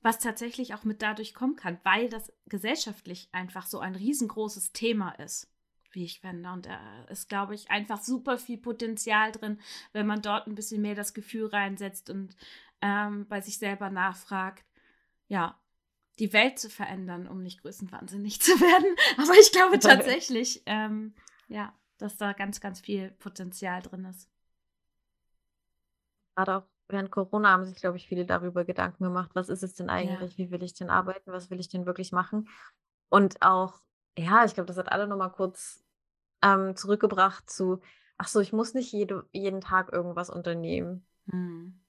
was tatsächlich auch mit dadurch kommen kann, weil das gesellschaftlich einfach so ein riesengroßes Thema ist, wie ich finde. Und da ist, glaube ich, einfach super viel Potenzial drin, wenn man dort ein bisschen mehr das Gefühl reinsetzt und ähm, bei sich selber nachfragt, ja, die Welt zu verändern, um nicht größenwahnsinnig zu werden. Aber ich glaube tatsächlich, ähm, ja, dass da ganz, ganz viel Potenzial drin ist. Gerade auch während Corona haben sich, glaube ich, viele darüber Gedanken gemacht, was ist es denn eigentlich, wie will ich denn arbeiten, was will ich denn wirklich machen? Und auch, ja, ich glaube, das hat alle nochmal kurz ähm, zurückgebracht zu, ach so, ich muss nicht jede, jeden Tag irgendwas unternehmen. Hm.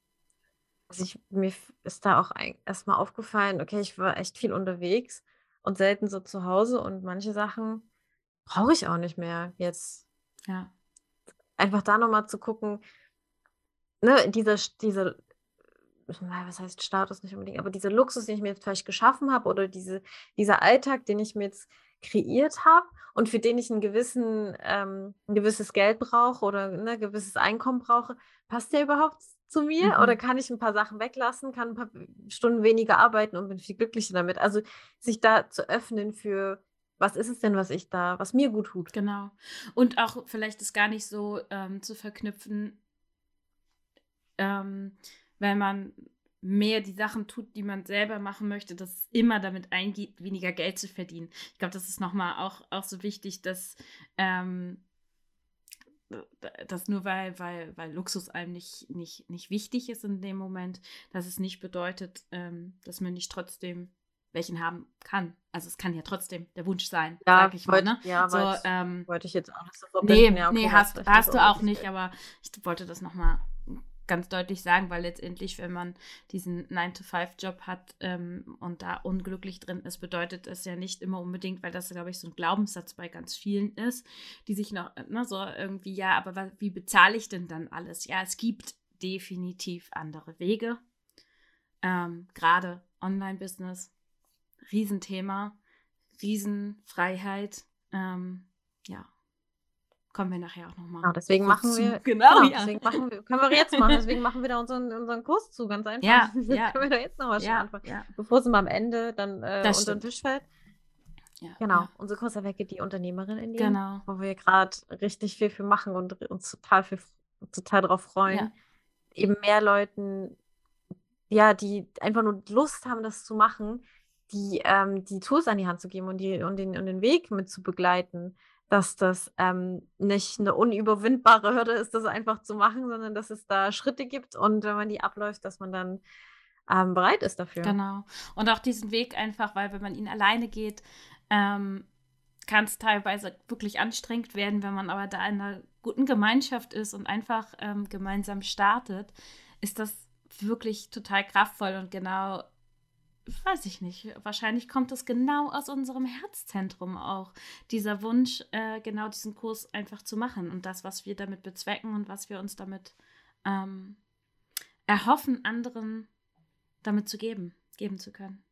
Also ich, mir ist da auch erstmal aufgefallen, okay, ich war echt viel unterwegs und selten so zu Hause und manche Sachen brauche ich auch nicht mehr jetzt. Ja. Einfach da nochmal zu gucken, ne, dieser, dieser, na, was heißt Status nicht unbedingt, aber dieser Luxus, den ich mir jetzt vielleicht geschaffen habe oder diese, dieser Alltag, den ich mir jetzt kreiert habe und für den ich einen gewissen, ähm, ein gewisses Geld brauche oder ne, ein gewisses Einkommen brauche, passt der überhaupt zu mir Mhm. oder kann ich ein paar Sachen weglassen, kann ein paar Stunden weniger arbeiten und bin viel glücklicher damit? Also sich da zu öffnen für, was ist es denn, was ich da, was mir gut tut. Genau. Und auch vielleicht ist gar nicht so ähm, zu verknüpfen, ähm, wenn man mehr die Sachen tut, die man selber machen möchte, dass es immer damit eingeht, weniger Geld zu verdienen. Ich glaube, das ist nochmal auch, auch so wichtig, dass, ähm, dass nur weil, weil, weil Luxus einem nicht, nicht, nicht wichtig ist in dem Moment, dass es nicht bedeutet, ähm, dass man nicht trotzdem welchen haben kann. Also es kann ja trotzdem der Wunsch sein, sag ich mal. wollt- Ne? ja, so, wollte ähm, wollte ich jetzt auch nicht so Nee, verbinden. Ja, okay, nee hast, hast du auch nicht, aber ich wollte das nochmal ganz deutlich sagen, weil letztendlich, wenn man diesen 9-to-5-Job hat ähm, und da unglücklich drin ist, bedeutet das ja nicht immer unbedingt, weil das, glaube ich, so ein Glaubenssatz bei ganz vielen ist, die sich noch ne, so irgendwie, ja, aber wie bezahle ich denn dann alles? Ja, es gibt definitiv andere Wege. Ähm, Gerade Online-Business, Riesenthema, Riesenfreiheit. Ähm, ja, kommen wir nachher auch nochmal. Genau, deswegen machen zu. wir, Genau, genau, ja. deswegen machen wir, können wir jetzt machen, deswegen machen wir da unseren, unseren Kurs zu, ganz einfach. Ja, ja. können wir da jetzt nochmal Ja, anfangen, ja, bevor es immer am Ende dann äh, Das unter den. Tisch fällt. ja. Genau, Ja. unser Kurs erwecke die Unternehmerin in dir, Genau. wo wir gerade richtig viel für machen und uns total, viel, total darauf freuen, Ja. eben mehr Leuten, ja, die einfach nur Lust haben, das zu machen, die, ähm, die Tools an die Hand zu geben und, die, und, den, und den Weg mit zu begleiten, dass das ähm, nicht eine unüberwindbare Hürde ist, das einfach zu machen, sondern dass es da Schritte gibt und wenn man die abläuft, dass man dann ähm, bereit ist dafür. Genau. Und auch diesen Weg einfach, weil wenn man ihn alleine geht, ähm, kann es teilweise wirklich anstrengend werden, wenn man aber da in einer guten Gemeinschaft ist und einfach ähm, gemeinsam startet, ist das wirklich total kraftvoll und genau, weiß ich nicht, wahrscheinlich kommt es genau aus unserem Herzzentrum auch, dieser Wunsch, äh, genau diesen Kurs einfach zu machen und das, was wir damit bezwecken und was wir uns damit ähm, erhoffen, anderen damit zu geben, geben zu können.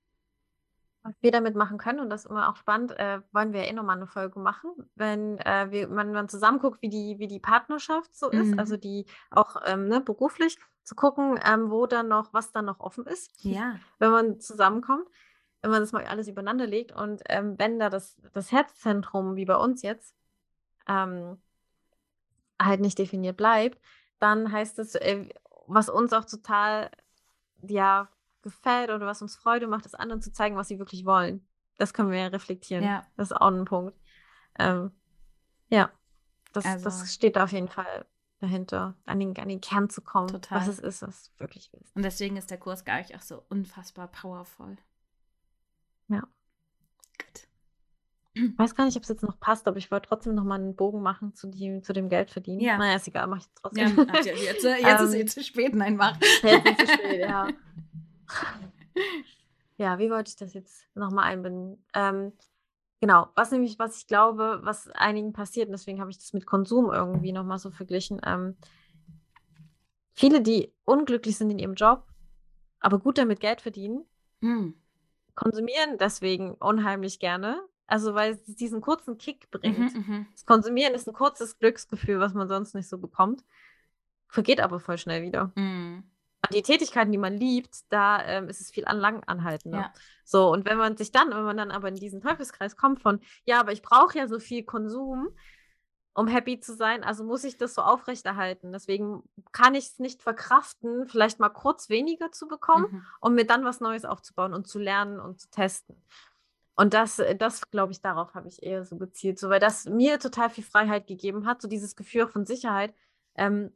Was wir damit machen können, und das ist immer auch spannend, äh, wollen wir eh nochmal eine Folge machen, wenn äh, wir, man, man zusammen guckt, wie die, wie die Partnerschaft so ist, Mhm. also die auch ähm, ne, beruflich, zu gucken, ähm, wo dann noch, was dann noch offen ist, Ja, wenn man zusammenkommt, wenn man das mal alles übereinander legt und ähm, wenn da das, das Herzzentrum, wie bei uns jetzt, ähm, halt nicht definiert bleibt, dann heißt es, äh, was uns auch total, ja, gefällt oder was uns Freude macht, ist anderen zu zeigen, was sie wirklich wollen. Das können wir ja reflektieren. ja. Das ist auch ein Punkt. Ähm, ja, das, Also- das steht da auf jeden Fall dahinter, an den, an den Kern zu kommen, Total. was es ist, was du wirklich willst. Und deswegen ist der Kurs gar nicht auch so unfassbar powerful. Ja. Gut. Ich weiß gar nicht, ob es jetzt noch passt, aber ich wollte trotzdem noch mal einen Bogen machen zu, die, zu dem Geld verdienen. Ja. Naja, ist egal, mach ich trotzdem. ja, jetzt, äh, jetzt ist Ähm, eh zu spät, nein, mach. Jetzt ist es spät, ja. Ja, wie wollte ich das jetzt nochmal einbinden? Ähm, genau, was nämlich, was ich glaube, was einigen passiert, und deswegen habe ich das mit Konsum irgendwie nochmal so verglichen. Ähm, viele, die unglücklich sind in ihrem Job, aber gut damit Geld verdienen, Hm. konsumieren deswegen unheimlich gerne. Also, weil es diesen kurzen Kick bringt. Mhm, mhm. Das Konsumieren ist ein kurzes Glücksgefühl, was man sonst nicht so bekommt. Vergeht aber voll schnell wieder. Mhm. Die Tätigkeiten, die man liebt, da ähm, ist es viel an lang anhaltender. Ja. So, und wenn man sich dann, wenn man dann aber in diesen Teufelskreis kommt von, ja, aber ich brauche ja so viel Konsum, um happy zu sein, also muss ich das so aufrechterhalten. Deswegen kann ich es nicht verkraften, vielleicht mal kurz weniger zu bekommen, Mhm. um mir dann was Neues aufzubauen und zu lernen und zu testen. Und das, äh, das glaube ich, darauf habe ich eher so gezielt, so, weil das mir total viel Freiheit gegeben hat, so dieses Gefühl von Sicherheit, ähm,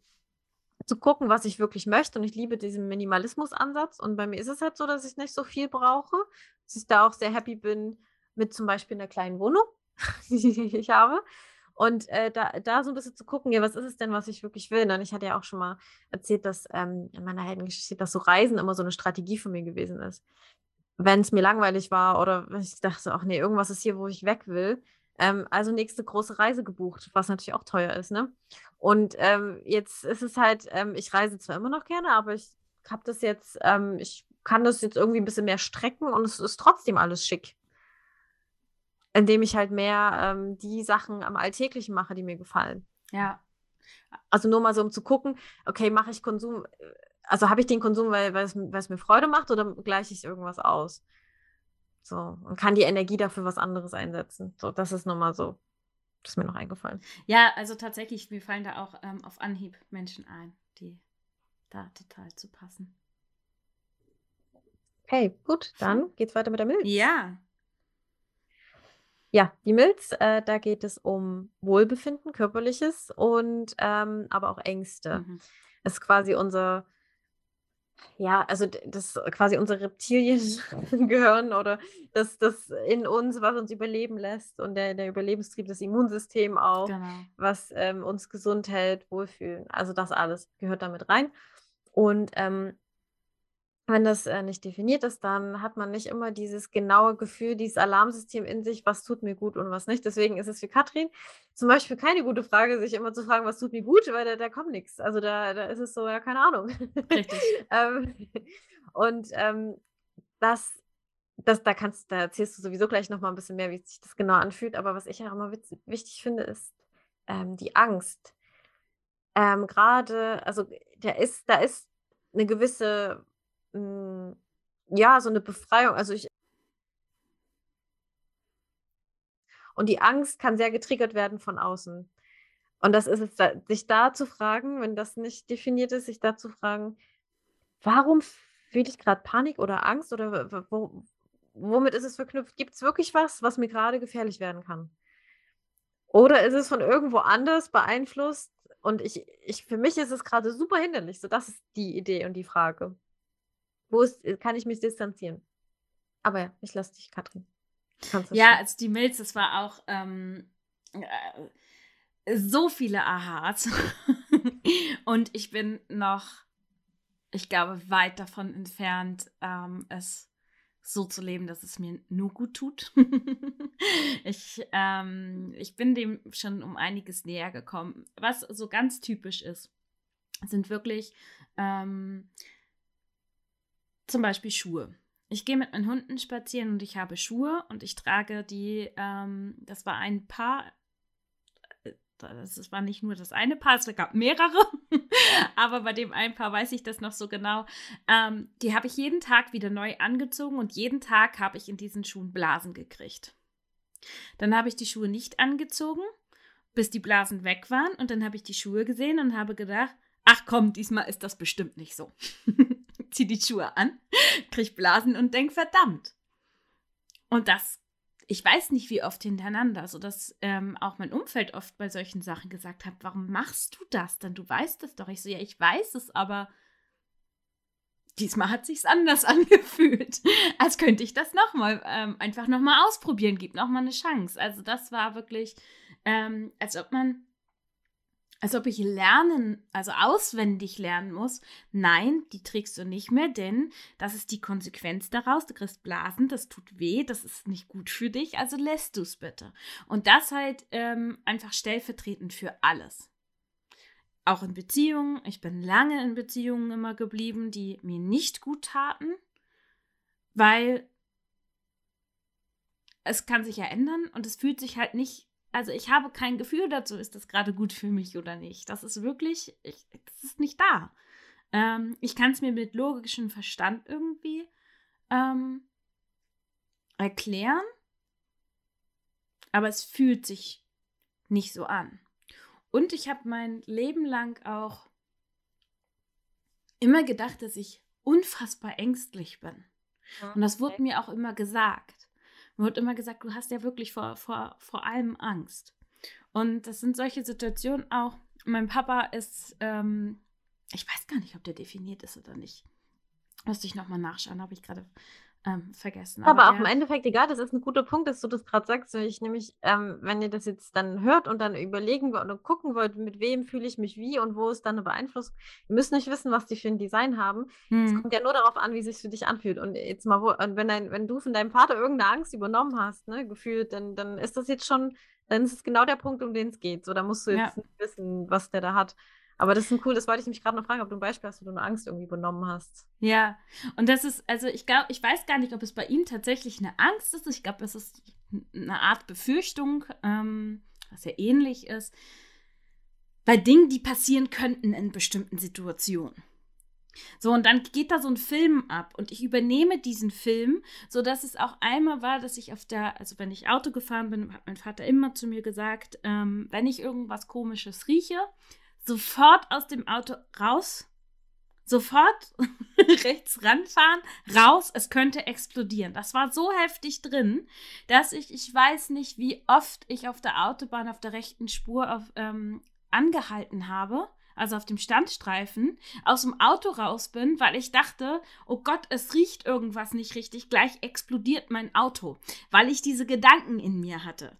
zu gucken, was ich wirklich möchte. Und ich liebe diesen Minimalismus-Ansatz. Und bei mir ist es halt so, dass ich nicht so viel brauche, dass ich da auch sehr happy bin mit zum Beispiel einer kleinen Wohnung, die ich habe. Und äh, da, da so ein bisschen zu gucken, ja, was ist es denn, was ich wirklich will? Und ich hatte ja auch schon mal erzählt, dass ähm, in meiner Heldengeschichte, dass so Reisen immer so eine Strategie von mir gewesen ist. Wenn es mir langweilig war oder ich dachte, ach nee, irgendwas ist hier, wo ich weg will. Ähm, also nächste große Reise gebucht, was natürlich auch teuer ist, ne? Und ähm, jetzt ist es halt, ähm, ich reise zwar immer noch gerne, aber ich habe das jetzt, ähm, ich kann das jetzt irgendwie ein bisschen mehr strecken und es ist trotzdem alles schick. Indem ich halt mehr ähm, die Sachen am Alltäglichen mache, die mir gefallen. Ja. Also nur mal so, um zu gucken, okay, mache ich Konsum, äh, also habe ich den Konsum, weil, es mir Freude macht oder gleiche ich irgendwas aus? So, und kann die Energie dafür was anderes einsetzen. So, das ist nochmal so, das ist mir noch eingefallen. Ja, also tatsächlich, mir fallen da auch ähm, auf Anhieb Menschen ein, die da total zu passen. Okay, gut, dann geht's weiter mit der Milz. Ja. Ja, die Milz, äh, da geht es um Wohlbefinden, körperliches und ähm, aber auch Ängste. Mhm. Das ist quasi unser, ja, also das ist quasi unser Reptiliengehirn oder das, das in uns, was uns überleben lässt und der, der Überlebenstrieb, das Immunsystem auch, Genau. was ähm, uns gesund hält, wohlfühlen. Also das alles gehört damit rein. Und ähm, wenn das äh, nicht definiert ist, dann hat man nicht immer dieses genaue Gefühl, dieses Alarmsystem in sich, was tut mir gut und was nicht. Deswegen ist es für Katrin zum Beispiel keine gute Frage, sich immer zu fragen, was tut mir gut, weil da, da kommt nichts. Also da, da ist es so, ja, keine Ahnung. Richtig. ähm, und ähm, das, das, da kannst, da erzählst du sowieso gleich nochmal ein bisschen mehr, wie sich das genau anfühlt. Aber was ich ja immer wichtig finde, ist ähm, die Angst. Ähm, Gerade, also da ist, da ist eine gewisse hm, ja, so eine Befreiung. Also ich und die Angst kann sehr getriggert werden von außen. Und das ist es, sich da zu fragen, wenn das nicht definiert ist, sich da zu fragen, warum fühle ich gerade Panik oder Angst oder wo, womit ist es verknüpft? Gibt es wirklich was, was mir gerade gefährlich werden kann? Oder ist es von irgendwo anders beeinflusst? Und ich, ich, für mich ist es gerade super hinderlich. So, das ist die Idee und die Frage. Wo ist, äh, kann ich mich distanzieren? Aber ja, ich lasse dich, Katrin. Ja, also die Milz, das war auch ähm, äh, so viele Aha's. Und ich bin noch, ich glaube, weit davon entfernt, ähm, es so zu leben, dass es mir nur gut tut. ich, ähm, ich bin dem schon um einiges näher gekommen. Was so ganz typisch ist, sind wirklich ähm, zum Beispiel Schuhe. Ich gehe mit meinen Hunden spazieren und ich habe Schuhe und ich trage die, ähm, das war ein Paar, äh, das war nicht nur das eine Paar, es gab mehrere, aber bei dem einen Paar weiß ich das noch so genau. Ähm, die habe ich jeden Tag wieder neu angezogen und jeden Tag habe ich in diesen Schuhen Blasen gekriegt. Dann habe ich die Schuhe nicht angezogen, bis die Blasen weg waren und dann habe ich die Schuhe gesehen und habe gedacht, ach komm, diesmal ist das bestimmt nicht so. zieh die Schuhe an, krieg Blasen und denk, verdammt. Und das, ich weiß nicht, wie oft hintereinander, sodass ähm, auch mein Umfeld oft bei solchen Sachen gesagt hat, warum machst du das denn? Du weißt es doch. Ich so, ja, ich weiß es, aber diesmal hat sich's anders angefühlt. Als könnte ich das nochmal, ähm, einfach nochmal ausprobieren, gib nochmal eine Chance. Also das war wirklich, ähm, als ob man als ob ich lernen, also auswendig lernen muss. Nein, die trägst du nicht mehr, denn das ist die Konsequenz daraus. Du kriegst Blasen, das tut weh, das ist nicht gut für dich, also lässt du es bitte. Und das halt ähm, einfach stellvertretend für alles. Auch in Beziehungen. Ich bin lange in Beziehungen immer geblieben, die mir nicht gut taten, weil es kann sich ja ändern und es fühlt sich halt nicht also ich habe kein Gefühl dazu, ist das gerade gut für mich oder nicht. Das ist wirklich, ich, das ist nicht da. Ähm, ich kann es mir mit logischem Verstand irgendwie ähm, erklären, aber es fühlt sich nicht so an. Und ich habe mein Leben lang auch immer gedacht, dass ich unfassbar ängstlich bin. Und das wurde mir auch immer gesagt. Mir wird immer gesagt, du hast ja wirklich vor, vor, vor allem Angst. Und das sind solche Situationen auch. Mein Papa ist, ähm, ich weiß gar nicht, ob der definiert ist oder nicht. Müsste ich nochmal nachschauen, habe ich gerade ähm, vergessen. Aber, aber auch im Endeffekt egal, das ist ein guter Punkt, dass du das gerade sagst. Ich nämlich, ähm, wenn ihr das jetzt dann hört und dann überlegen wollt und gucken wollt, mit wem fühle ich mich wie und wo ist dann eine Beeinflussung, ihr müsst nicht wissen, was die für ein Design haben. Hm. Es kommt ja nur darauf an, wie es sich für dich anfühlt. Und jetzt mal, wo, wenn, dein, wenn du von deinem Vater irgendeine Angst übernommen hast, ne, gefühlt, dann, dann ist das jetzt schon, dann ist es genau der Punkt, um den es geht. So, da musst du jetzt ja. nicht wissen, was der da hat. Aber das ist ein cool, das wollte ich mich gerade noch fragen, ob du ein Beispiel hast, wo du eine Angst irgendwie benommen hast. Ja, und das ist, also ich glaube, ich weiß gar nicht, ob es bei ihm tatsächlich eine Angst ist. Ich glaube, es ist eine Art Befürchtung, ähm, was ja ähnlich ist, bei Dingen, die passieren könnten in bestimmten Situationen. So, und dann geht da so ein Film ab und ich übernehme diesen Film, sodass es auch einmal war, dass ich auf der, also wenn ich Auto gefahren bin, hat mein Vater immer zu mir gesagt, ähm, wenn ich irgendwas Komisches rieche, sofort aus dem Auto raus, sofort rechts ranfahren, raus, es könnte explodieren. Das war so heftig drin, dass ich, ich weiß nicht, wie oft ich auf der Autobahn auf der rechten Spur auf, ähm, angehalten habe, also auf dem Standstreifen, aus dem Auto raus bin, weil ich dachte, oh Gott, es riecht irgendwas nicht richtig, gleich explodiert mein Auto, weil ich diese Gedanken in mir hatte.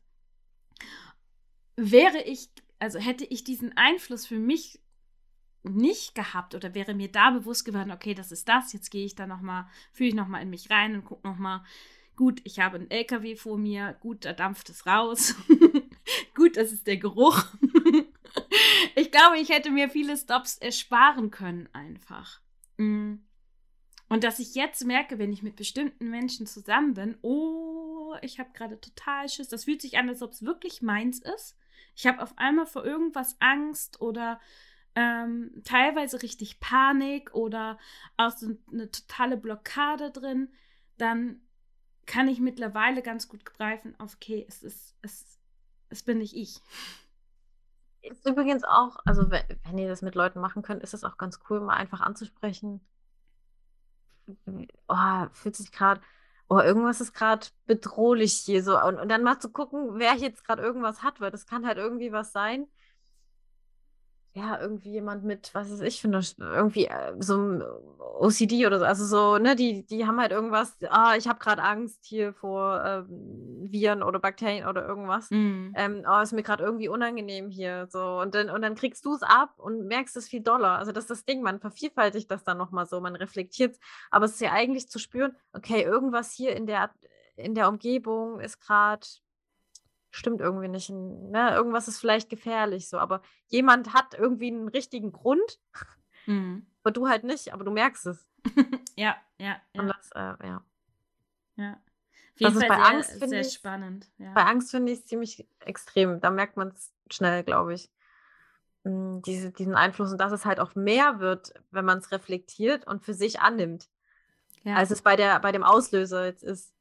Wäre ich also hätte ich diesen Einfluss für mich nicht gehabt oder wäre mir da bewusst geworden, okay, das ist das, jetzt gehe ich da nochmal, fühle ich nochmal in mich rein und gucke nochmal, gut, ich habe einen LKW vor mir, gut, da dampft es raus, gut, das ist der Geruch. ich glaube, ich hätte mir viele Stops ersparen können einfach. Mm. Und dass ich jetzt merke, wenn ich mit bestimmten Menschen zusammen bin, oh, ich habe gerade total Schiss. Das fühlt sich an, als ob es wirklich meins ist. Ich habe auf einmal vor irgendwas Angst oder ähm, teilweise richtig Panik oder auch so eine totale Blockade drin, dann kann ich mittlerweile ganz gut greifen, okay, es ist, es, es bin nicht ich. Ist übrigens auch, also wenn, wenn ihr das mit Leuten machen könnt, ist es auch ganz cool, mal einfach anzusprechen. Oh, fühlt sich gerade, oh, irgendwas ist gerade bedrohlich hier so. Und, und dann mal zu gucken, wer jetzt gerade irgendwas hat, weil das kann halt irgendwie was sein ja, irgendwie jemand mit, was weiß ich, finde irgendwie äh, so ein OCD oder so, also so, ne, die, die haben halt irgendwas, ah, ich habe gerade Angst hier vor ähm, Viren oder Bakterien oder irgendwas. Mm. Ähm, oh, ist mir gerade irgendwie unangenehm hier. So, und dann, und dann kriegst du es ab und merkst es viel doller. Also das ist das Ding, man vervielfältigt das dann nochmal so, man reflektiert aber es ist ja eigentlich zu spüren, okay, irgendwas hier in der in der Umgebung ist gerade stimmt irgendwie nicht. Ne? Irgendwas ist vielleicht gefährlich so, aber jemand hat irgendwie einen richtigen Grund, mhm. aber du halt nicht, aber du merkst es. ja, ja, ja. Und das, äh, ja. Ja. Das ist bei sehr, Angst, sehr ich, spannend. Ja. Bei Angst finde ich es ziemlich extrem. Da merkt man es schnell, glaube ich. Hm, diese, diesen Einfluss und dass es halt auch mehr wird, wenn man es reflektiert und für sich annimmt. Ja. Als es bei, der, bei dem Auslöser jetzt ist.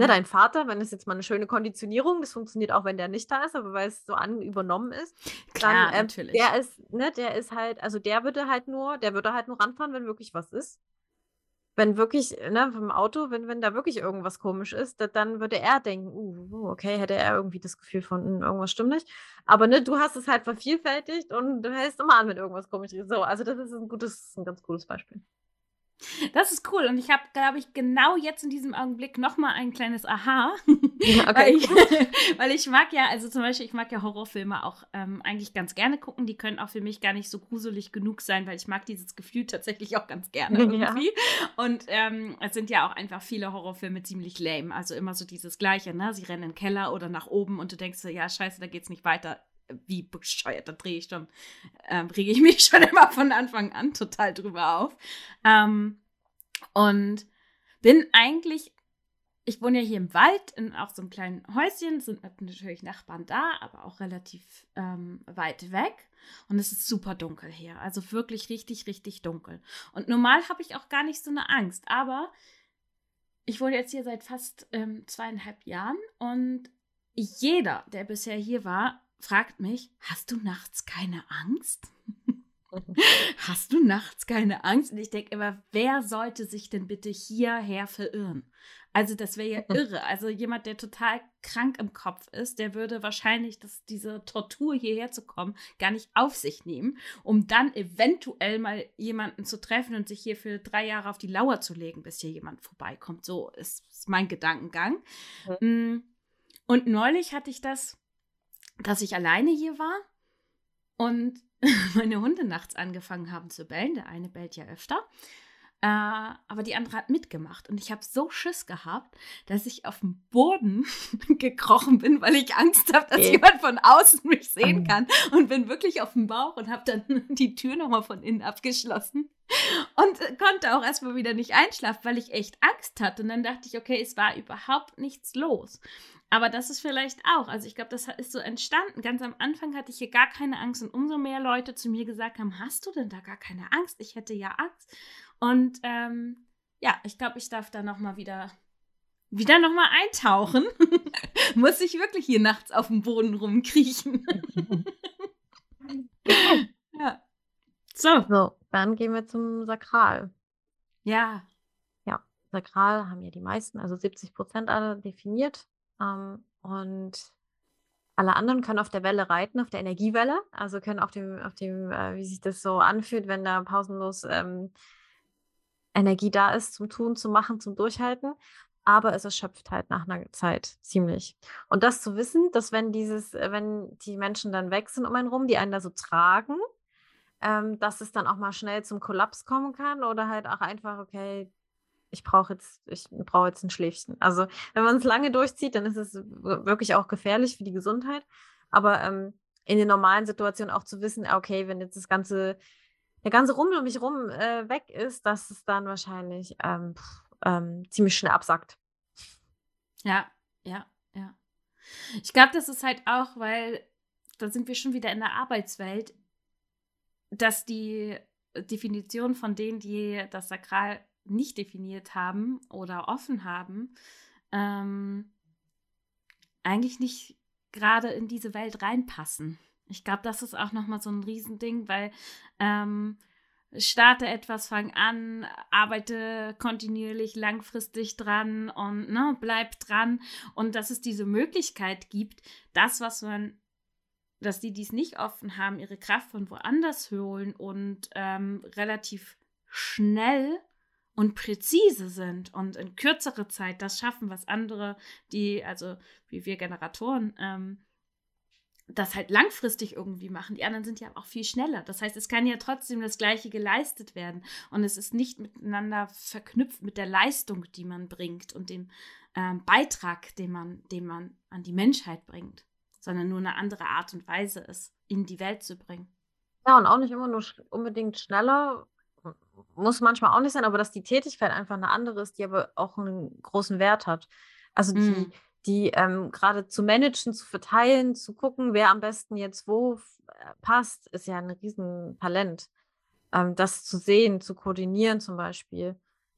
Ne, dein Vater, wenn es jetzt mal eine schöne Konditionierung, das funktioniert auch, wenn der nicht da ist, aber weil es so an übernommen ist, Klar, dann, ähm, natürlich. der ist, ne, der ist halt, also der würde halt nur, der würde halt nur ranfahren, wenn wirklich was ist. Wenn wirklich, ne, vom Auto, wenn, wenn da wirklich irgendwas komisch ist, da, dann würde er denken, uh, okay, hätte er irgendwie das Gefühl von, hm, irgendwas stimmt nicht. Aber ne, du hast es halt vervielfältigt und du hältst immer an, wenn irgendwas komisch ist. So, also das ist ein gutes, ein ganz cooles Beispiel. Das ist cool. Und ich habe, glaube ich, genau jetzt in diesem Augenblick nochmal ein kleines Aha. Ja, okay. weil, ich, weil, ich, mag ja, also zum Beispiel, ich mag ja Horrorfilme auch ähm, eigentlich ganz gerne gucken. Die können auch für mich gar nicht so gruselig genug sein, weil ich mag dieses Gefühl tatsächlich auch ganz gerne irgendwie. Ja. Und ähm, es sind ja auch einfach viele Horrorfilme ziemlich lame. Also immer so dieses Gleiche, ne? Sie rennen in den Keller oder nach oben und du denkst so, ja, scheiße, da geht's nicht weiter wie bescheuert, da drehe ich schon, ähm, rege ich mich schon immer von Anfang an total drüber auf. Ähm, und bin eigentlich, ich wohne ja hier im Wald, in auch so einem kleinen Häuschen, sind natürlich Nachbarn da, aber auch relativ ähm, weit weg. Und es ist super dunkel hier, also wirklich richtig, richtig dunkel. Und normal habe ich auch gar nicht so eine Angst, aber ich wohne jetzt hier seit fast ähm, zweieinhalb Jahren und jeder, der bisher hier war, fragt mich, hast du nachts keine Angst? hast du nachts keine Angst? Und ich denke immer, wer sollte sich denn bitte hierher verirren? Also das wäre ja irre. Also jemand, der total krank im Kopf ist, der würde wahrscheinlich das, diese Tortur hierher zu kommen gar nicht auf sich nehmen, um dann eventuell mal jemanden zu treffen und sich hier für drei Jahre auf die Lauer zu legen, bis hier jemand vorbeikommt. So ist, ist mein Gedankengang. Mhm. Und neulich hatte ich das dass ich alleine hier war und meine Hunde nachts angefangen haben zu bellen. Der eine bellt ja öfter. Äh, aber die andere hat mitgemacht. Und ich habe so Schiss gehabt, dass ich auf dem Boden gekrochen bin, weil ich Angst habe, dass jemand von außen mich sehen kann. Und bin wirklich auf dem Bauch und habe dann die Tür nochmal von innen abgeschlossen. Und konnte auch erstmal wieder nicht einschlafen, weil ich echt Angst hatte. Und dann dachte ich, okay, es war überhaupt nichts los. Aber das ist vielleicht auch, also ich glaube, das ist so entstanden. Ganz am Anfang hatte ich hier gar keine Angst und umso mehr Leute zu mir gesagt haben, hast du denn da gar keine Angst? Ich hätte ja Angst. Und ähm, ja, ich glaube, ich darf da nochmal wieder wieder nochmal eintauchen. Muss ich wirklich hier nachts auf dem Boden rumkriechen. ja. So. So, dann gehen wir zum Sakral. Ja. Ja, Sakral haben ja die meisten, also 70 Prozent alle definiert. Ähm, und alle anderen können auf der Welle reiten, auf der Energiewelle, also können auf dem, auf dem, äh, wie sich das so anfühlt, wenn da pausenlos ähm, Energie da ist zum Tun, zum Machen, zum Durchhalten. Aber es erschöpft halt nach einer Zeit ziemlich. Und das zu wissen, dass wenn dieses, wenn die Menschen dann weg sind um einen rum, die einen da so tragen, ähm, dass es dann auch mal schnell zum Kollaps kommen kann oder halt auch einfach, okay, ich brauche jetzt, ich brauche jetzt ein Schläfchen. Also wenn man es lange durchzieht, dann ist es wirklich auch gefährlich für die Gesundheit. Aber ähm, in den normalen Situationen auch zu wissen, okay, wenn jetzt das ganze, der ganze Rummel um mich rum äh, weg ist, dass es dann wahrscheinlich ähm, ähm, ziemlich schnell absackt. Ja, ja, ja. Ich glaube, das ist halt auch, weil da sind wir schon wieder in der Arbeitswelt, dass die Definition von denen, die das Sakral nicht definiert haben oder offen haben, ähm, eigentlich nicht gerade in diese Welt reinpassen. Ich glaube, das ist auch nochmal so ein Riesending, weil ähm, starte etwas, fang an, arbeite kontinuierlich, langfristig dran und ne, bleib dran. Und dass es diese Möglichkeit gibt, das, was man, dass die, die es nicht offen haben, ihre Kraft von woanders holen und ähm, relativ schnell und präzise sind und in kürzere Zeit das schaffen, was andere, die, also wie wir Generatoren, ähm, das halt langfristig irgendwie machen. Die anderen sind ja auch viel schneller. Das heißt, es kann ja trotzdem das Gleiche geleistet werden. Und es ist nicht miteinander verknüpft mit der Leistung, die man bringt und dem ähm, Beitrag, den man, den man an die Menschheit bringt, sondern nur eine andere Art und Weise ist, in die Welt zu bringen. Ja, und auch nicht immer nur unbedingt schneller, muss manchmal auch nicht sein, aber dass die Tätigkeit einfach eine andere ist, die aber auch einen großen Wert hat. Also die, mm. Die ähm, gerade zu managen, zu verteilen, zu gucken, wer am besten jetzt wo äh, passt, ist ja ein Riesentalent. Ähm, das zu sehen, zu koordinieren zum Beispiel.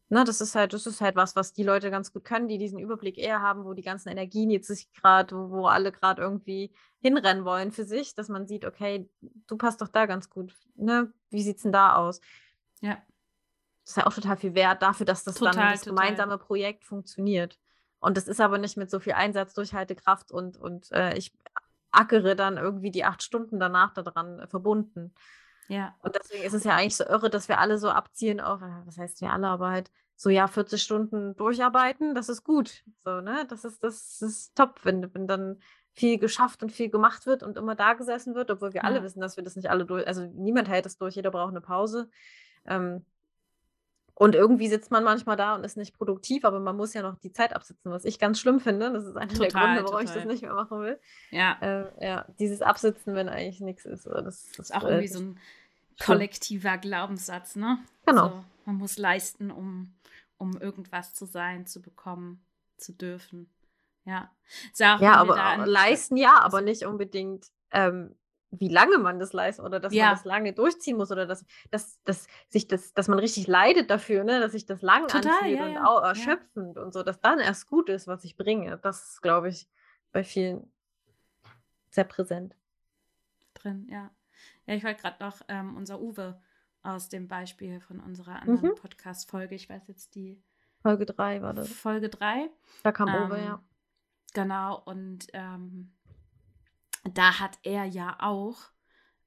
Ne, das ist halt, das ist halt was, was die Leute ganz gut können, die diesen Überblick eher haben, wo die ganzen Energien jetzt sich gerade, wo, wo alle gerade irgendwie hinrennen wollen für sich, dass man sieht, okay, du passt doch da ganz gut. Ne? Wie sieht es denn da aus? Ja. Das ist ja auch total viel wert dafür, dass das total, dann das total. gemeinsame Projekt funktioniert. Und das ist aber nicht mit so viel Einsatz, Durchhaltekraft und, und äh, ich ackere dann irgendwie die acht Stunden danach daran äh, verbunden. Ja. Und deswegen ist es ja eigentlich so irre, dass wir alle so abzielen auf, äh, was heißt wir alle, aber halt so, ja, 40 Stunden durcharbeiten, das ist gut. So, ne? Das ist, das ist top, wenn, wenn dann viel geschafft und viel gemacht wird und immer da gesessen wird, obwohl wir ja. alle wissen, dass wir das nicht alle durch, also niemand hält es durch, jeder braucht eine Pause. Ähm, und irgendwie sitzt man manchmal da und ist nicht produktiv, aber man muss ja noch die Zeit absitzen, was ich ganz schlimm finde. Das ist einer total, der Gründe, warum total. ich das nicht mehr machen will. Ja. Äh, ja, dieses Absitzen, wenn eigentlich nichts ist. Das, das ist auch äh, irgendwie so ein kollektiver Glaubenssatz, ne? Genau. Also, man muss leisten, um, um irgendwas zu sein, zu bekommen, zu dürfen. Ja. ja, aber leisten ja, aber nicht unbedingt ähm, wie lange man das leistet oder dass ja. man das lange durchziehen muss oder dass, dass, dass sich das, dass man richtig leidet dafür, ne? dass sich das lang Total, anfühlt ja, und ja. auch erschöpfend und so, dass dann erst gut ist, was ich bringe. Das ist, glaube ich, bei vielen sehr präsent. Drin, ja. Ja, ich wollte gerade noch ähm, unser Uwe aus dem Beispiel von unserer anderen mhm. Podcast-Folge, ich weiß jetzt die Folge 3 war das. Folge 3. Da kam ähm, Uwe, ja. Genau, und ähm, da hat er ja auch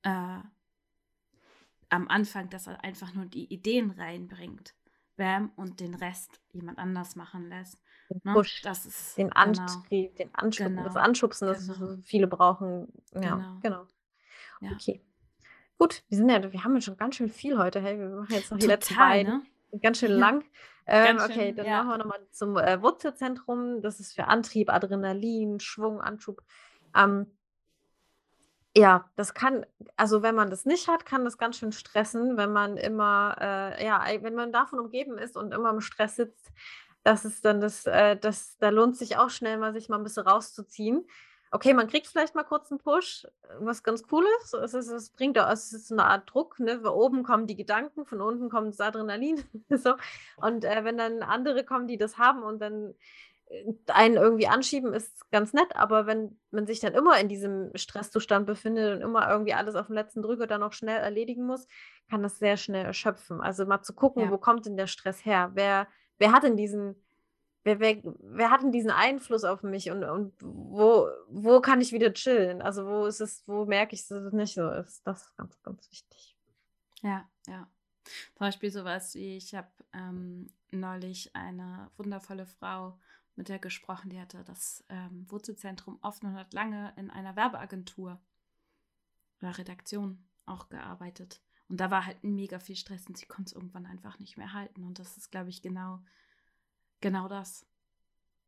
äh, am Anfang, dass er einfach nur die Ideen reinbringt. Bam, und den Rest jemand anders machen lässt. Den ne? Push, das ist, den. Antrieb, genau, den Anschubsen, genau, das Anschubsen, das genau. viele brauchen. Ja, genau. genau. Ja. Okay. Gut, wir sind ja, wir haben ja schon ganz schön viel heute. Hey, wir machen jetzt noch die letzten beiden. Ne? Ganz schön lang. Ähm, ganz okay, dann ja. machen wir nochmal zum äh, Wurzelzentrum. Das ist für Antrieb, Adrenalin, Schwung, Anschub. Ähm, ja, das kann, also wenn man das nicht hat, kann das ganz schön stressen, wenn man immer, äh, ja, wenn man davon umgeben ist und immer im Stress sitzt, das ist dann das, äh, das, da lohnt sich auch schnell mal, sich mal ein bisschen rauszuziehen. Okay, man kriegt vielleicht mal kurz einen Push, was ganz cool ist. Es, ist, es bringt auch, es ist eine Art Druck, ne? Von oben kommen die Gedanken, von unten kommt das Adrenalin. so. Und äh, wenn dann andere kommen, die das haben und dann einen irgendwie anschieben ist ganz nett, aber wenn man sich dann immer in diesem Stresszustand befindet und immer irgendwie alles auf dem letzten Drücker dann noch schnell erledigen muss, kann das sehr schnell erschöpfen. Also mal zu gucken, ja. wo kommt denn der Stress her? Wer, wer hat denn diesen, wer, wer, wer hat denn diesen Einfluss auf mich und, und wo, wo kann ich wieder chillen? Also wo ist es, wo merke ich, dass es nicht so ist? Das ist ganz, ganz wichtig. Ja, ja. Zum Beispiel sowas wie, ich habe ähm, neulich eine wundervolle Frau mit der gesprochen, die hatte das ähm, Wurzelzentrum offen und hat lange in einer Werbeagentur oder Redaktion auch gearbeitet. Und da war halt mega viel Stress und sie konnte es irgendwann einfach nicht mehr halten. Und das ist, glaube ich, genau, genau das.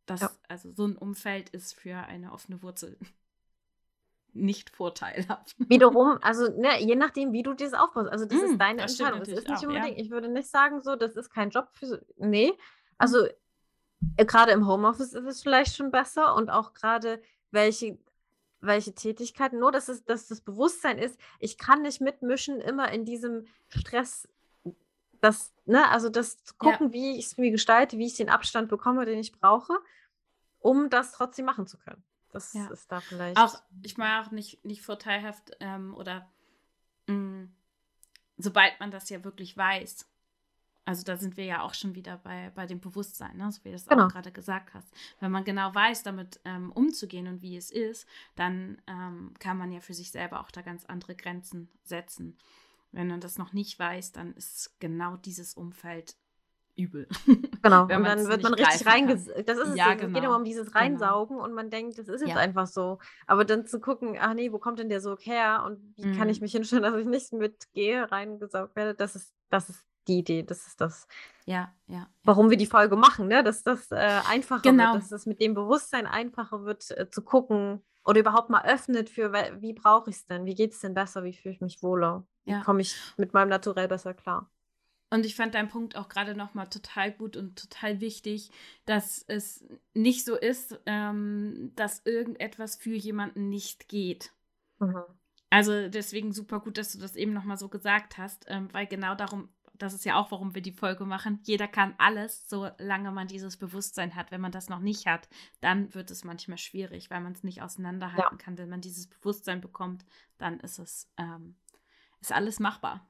das ja. Also so ein Umfeld ist für eine offene Wurzel nicht vorteilhaft. Wiederum, also ne, je nachdem, wie du das aufbaust. Also das mm, ist deine das Entscheidung. Das ist nicht auch, unbedingt, ja. ich würde nicht sagen, so, das ist kein Job für. Nee. Also äh, gerade im Homeoffice ist es vielleicht schon besser und auch gerade welche welche Tätigkeiten, nur dass, es, dass das Bewusstsein ist, ich kann nicht mitmischen immer in diesem Stress, das, ne, also das zu gucken, ja. wie ich es mir gestalte, wie ich den Abstand bekomme, den ich brauche, um das trotzdem machen zu können. Das ja. ist da vielleicht. Auch, ich meine auch nicht, nicht vorteilhaft ähm, oder mh, mm, sobald man das ja wirklich weiß, also da sind wir ja auch schon wieder bei, bei dem Bewusstsein, ne? so wie du es genau. auch gerade gesagt hast. Wenn man genau weiß, damit ähm, umzugehen und wie es ist, dann ähm, kann man ja für sich selber auch da ganz andere Grenzen setzen. Wenn man das noch nicht weiß, dann ist genau dieses Umfeld übel. Genau, und dann wird man richtig reingesaugt. Das ist es, ja, genau. es geht immer um dieses genau. Reinsaugen genau. und man denkt, das ist jetzt ja. einfach so. Aber dann zu gucken, ach nee, wo kommt denn der Sog her und wie mhm. kann ich mich hinstellen, dass ich nicht mitgehe, reingesaugt werde, das ist, das ist die Idee. Das ist das, ja, ja, warum wir die Folge machen, ne? dass das äh, einfacher genau. wird, dass das mit dem Bewusstsein einfacher wird, äh, zu gucken oder überhaupt mal öffnet für, wie brauche ich es denn? Wie geht es denn besser? Wie fühle ich mich wohler? Wie ja. komme ich mit meinem Naturell besser klar? Und ich fand deinen Punkt auch gerade nochmal total gut und total wichtig, dass es nicht so ist, ähm, dass irgendetwas für jemanden nicht geht. Mhm. Also deswegen super gut, dass du das eben nochmal so gesagt hast, ähm, weil genau darum das ist ja auch, warum wir die Folge machen. Jeder kann alles, solange man dieses Bewusstsein hat. Wenn man das noch nicht hat, dann wird es manchmal schwierig, weil man es nicht auseinanderhalten ja. kann. Wenn man dieses Bewusstsein bekommt, dann ist es ähm, ist alles machbar.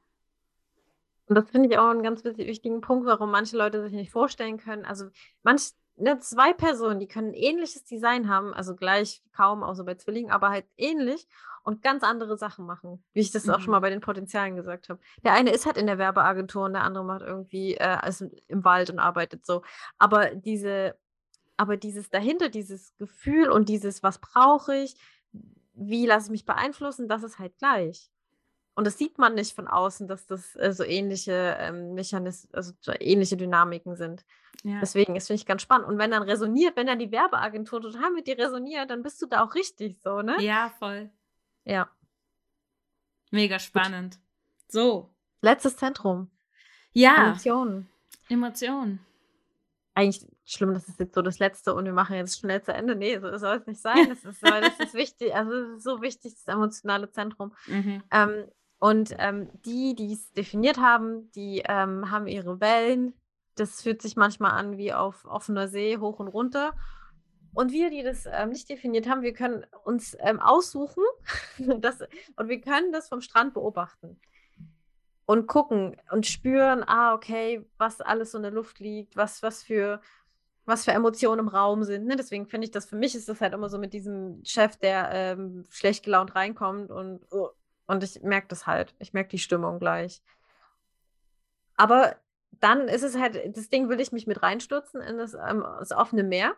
Und das finde ich auch einen ganz wichtigen Punkt, warum manche Leute sich nicht vorstellen können. Also manch, ne, zwei Personen, die können ein ähnliches Design haben, also gleich kaum, außer bei Zwillingen, aber halt ähnlich und ganz andere Sachen machen, wie ich das mhm. auch schon mhm. mal bei den Potenzialen gesagt habe. Der eine ist halt in der Werbeagentur und der andere macht irgendwie äh, ist im Wald und arbeitet so. Aber diese, aber dieses dahinter, dieses Gefühl und dieses, was brauche ich, wie lasse ich mich beeinflussen, das ist halt gleich. Und das sieht man nicht von außen, dass das äh, so ähnliche ähm, Mechanismen, also so ähnliche Dynamiken sind. Ja. Deswegen ist finde ich ganz spannend. Und wenn dann resoniert, wenn dann die Werbeagentur total mit dir resoniert, dann bist du da auch richtig so, ne? Ja, voll. Ja. Mega spannend. Gut. So. Letztes Zentrum. Ja. Emotionen. Emotionen. Eigentlich schlimm, das ist jetzt so das Letzte und wir machen jetzt schnell zu Ende. Nee, so soll es nicht sein. Das ist, das ist wichtig. Also, es ist so wichtig, das emotionale Zentrum. Mhm. Ähm, und ähm, die, die es definiert haben, die ähm, haben ihre Wellen. Das fühlt sich manchmal an wie auf offener See, hoch und runter. Und wir, die das ähm, nicht definiert haben, wir können uns ähm, aussuchen das, und wir können das vom Strand beobachten und gucken und spüren, ah, okay, was alles so in der Luft liegt, was, was für was für Emotionen im Raum sind. Ne? Deswegen finde ich das, für mich ist das halt immer so mit diesem Chef, der ähm, schlecht gelaunt reinkommt und, uh, und ich merke das halt. Ich merke die Stimmung gleich. Aber dann ist es halt, das Ding will ich mich mit reinstürzen in das, ähm, das offene Meer.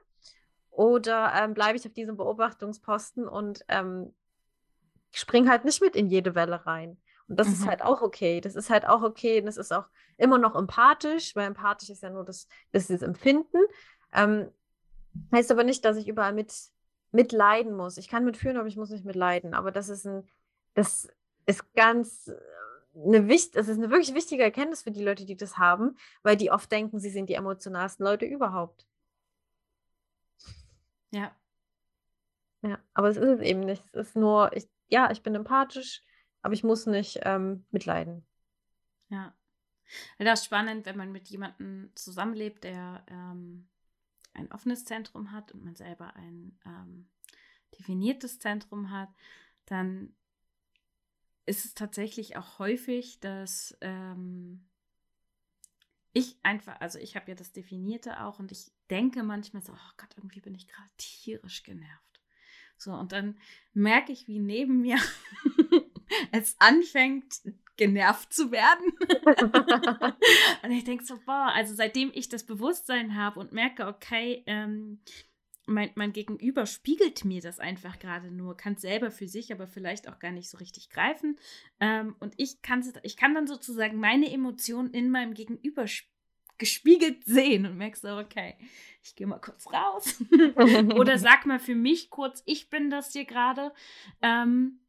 Oder ähm, bleibe ich auf diesem Beobachtungsposten und ähm, springe halt nicht mit in jede Welle rein. Und das mhm. ist halt auch okay. Das ist halt auch okay. Und das ist auch immer noch empathisch, weil empathisch ist ja nur das, das, das Empfinden. Ähm, heißt aber nicht, dass ich überall mit mitleiden muss. Ich kann mitführen, aber ich muss nicht mitleiden. Aber das ist ein, das ist ganz äh, eine wichtig, das ist eine wirklich wichtige Erkenntnis für die Leute, die das haben, weil die oft denken, sie sind die emotionalsten Leute überhaupt. Ja. Ja, aber es ist es eben nicht. Es ist nur, ich, ja, ich bin empathisch, aber ich muss nicht ähm, mitleiden. Ja. Das ist spannend, wenn man mit jemandem zusammenlebt, der ähm, ein offenes Zentrum hat und man selber ein ähm, definiertes Zentrum hat, dann ist es tatsächlich auch häufig, dass ähm, ich einfach, also ich habe ja das Definierte auch und ich denke manchmal so, oh Gott, irgendwie bin ich gerade tierisch genervt. So, und dann merke ich, wie neben mir es anfängt, genervt zu werden. und ich denke so, boah, also seitdem ich das Bewusstsein habe und merke, okay, ähm, mein, mein Gegenüber spiegelt mir das einfach gerade nur, kann es selber für sich, aber vielleicht auch gar nicht so richtig greifen. Ähm, und ich, ich kann dann sozusagen meine Emotionen in meinem Gegenüber gespiegelt sehen und merkst so, okay, ich gehe mal kurz raus. Oder sag mal für mich kurz, ich bin das hier gerade. Ähm,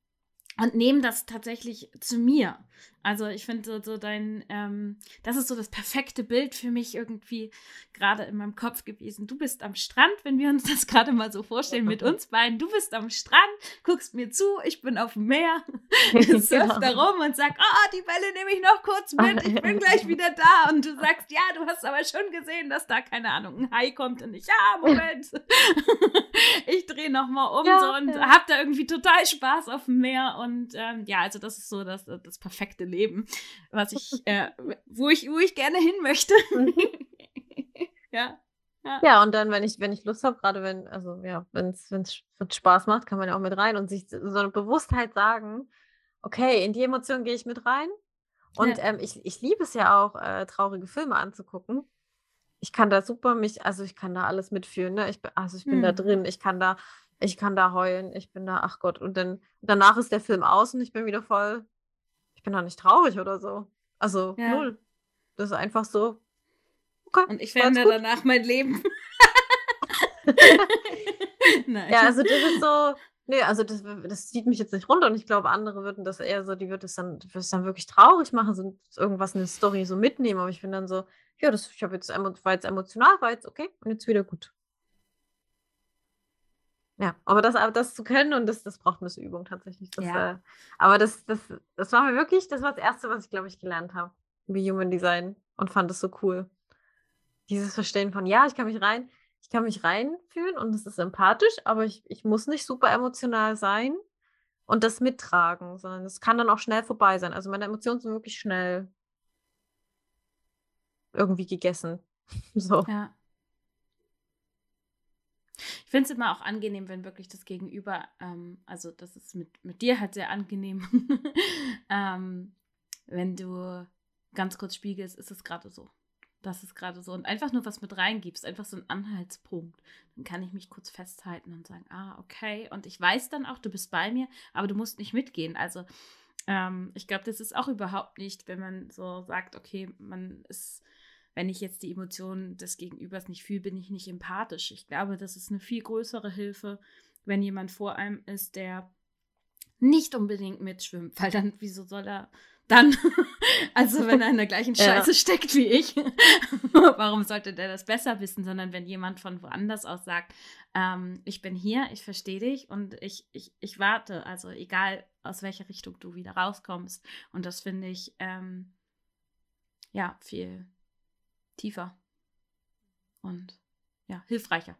und nehme das tatsächlich zu mir. Also ich finde so, so dein, ähm, das ist so das perfekte Bild für mich irgendwie gerade in meinem Kopf gewesen. Du bist am Strand, wenn wir uns das gerade mal so vorstellen mit uns beiden. Du bist am Strand, guckst mir zu, ich bin auf dem Meer, surf genau. da rum und sag, oh, die Welle nehme ich noch kurz mit, ich bin gleich wieder da. Und du sagst, ja, du hast aber schon gesehen, dass da, keine Ahnung, ein Hai kommt und ich, ja, Moment. Ich drehe nochmal um ja, so und ja. hab da irgendwie total Spaß auf dem Meer. Und ähm, ja, also das ist so das, das perfekte Leben, was ich, äh, wo ich, wo ich gerne hin möchte. Ja. Ja. ja, und dann, wenn ich, wenn ich Lust habe, gerade wenn, also ja, wenn es Spaß macht, kann man ja auch mit rein und sich so eine Bewusstheit sagen, okay, in die Emotion gehe ich mit rein. Und ja. ähm, ich, ich liebe es ja auch, äh, traurige Filme anzugucken. Ich kann da super mich, also ich kann da alles mitfühlen, ne? Ich, also ich bin hm. da drin, ich kann da, ich kann da heulen, ich bin da, ach Gott, und dann danach ist der Film aus und ich bin wieder voll ich bin doch nicht traurig oder so. Also ja. null. Das ist einfach so. Okay, und ich verändere danach mein Leben. Nein. Ja, also das ist so, nee, also das, das zieht mich jetzt nicht runter und ich glaube, andere würden das eher so, die würden es dann, dann wirklich traurig machen, so irgendwas in der Story so mitnehmen, aber ich bin dann so, ja, das, ich habe jetzt, war jetzt emotional, war jetzt okay und jetzt wieder gut. Ja, aber das, das zu können und das, das braucht ein bisschen Übung tatsächlich. Das, ja. Äh, aber das, das, das war mir wirklich, das war das Erste, was ich, glaube ich, gelernt habe, wie Human Design und fand es so cool. Dieses Verstehen von, ja, ich kann mich rein, ich kann mich reinfühlen und es ist empathisch, aber ich, ich muss nicht super emotional sein und das mittragen, sondern es kann dann auch schnell vorbei sein. Also meine Emotionen sind wirklich schnell irgendwie gegessen. so. Ja. Ich finde es immer auch angenehm, wenn wirklich das Gegenüber, ähm, also das ist mit, mit dir halt sehr angenehm, ähm, wenn du ganz kurz spiegelst, ist es gerade so. Das ist gerade so. Und einfach nur was mit reingibst, einfach so ein Anhaltspunkt. Dann kann ich mich kurz festhalten und sagen, ah, okay. Und ich weiß dann auch, du bist bei mir, aber du musst nicht mitgehen. Also ähm, ich glaube, das ist auch überhaupt nicht, wenn man so sagt, okay, man ist wenn ich jetzt die Emotionen des Gegenübers nicht fühle, bin ich nicht empathisch. Ich glaube, das ist eine viel größere Hilfe, wenn jemand vor einem ist, der nicht unbedingt mitschwimmt, weil dann, wieso soll er dann, also wenn er in der gleichen Scheiße ja. steckt wie ich, warum sollte der das besser wissen, sondern wenn jemand von woanders aus sagt, ähm, ich bin hier, ich verstehe dich und ich, ich, ich warte, also egal aus welcher Richtung du wieder rauskommst. Und das finde ich, ähm, ja, viel, tiefer und ja, hilfreicher.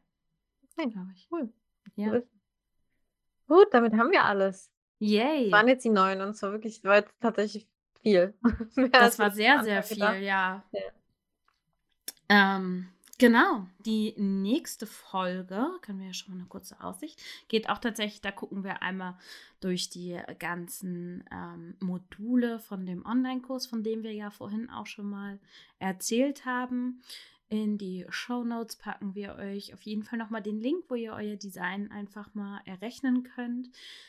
Okay, ich. Cool. Ja. Gut, damit haben wir alles. Yay. Das waren jetzt die neuen und zwar wirklich, war jetzt tatsächlich viel. das war sehr, sehr viel, ja. ja. Ähm, Genau, die nächste Folge, können wir ja schon mal eine kurze Aussicht, geht auch tatsächlich, da gucken wir einmal durch die ganzen ähm, Module von dem Online-Kurs, von dem wir ja vorhin auch schon mal erzählt haben. In die Show Notes packen wir euch auf jeden Fall nochmal den Link, wo ihr euer Design einfach mal errechnen könnt.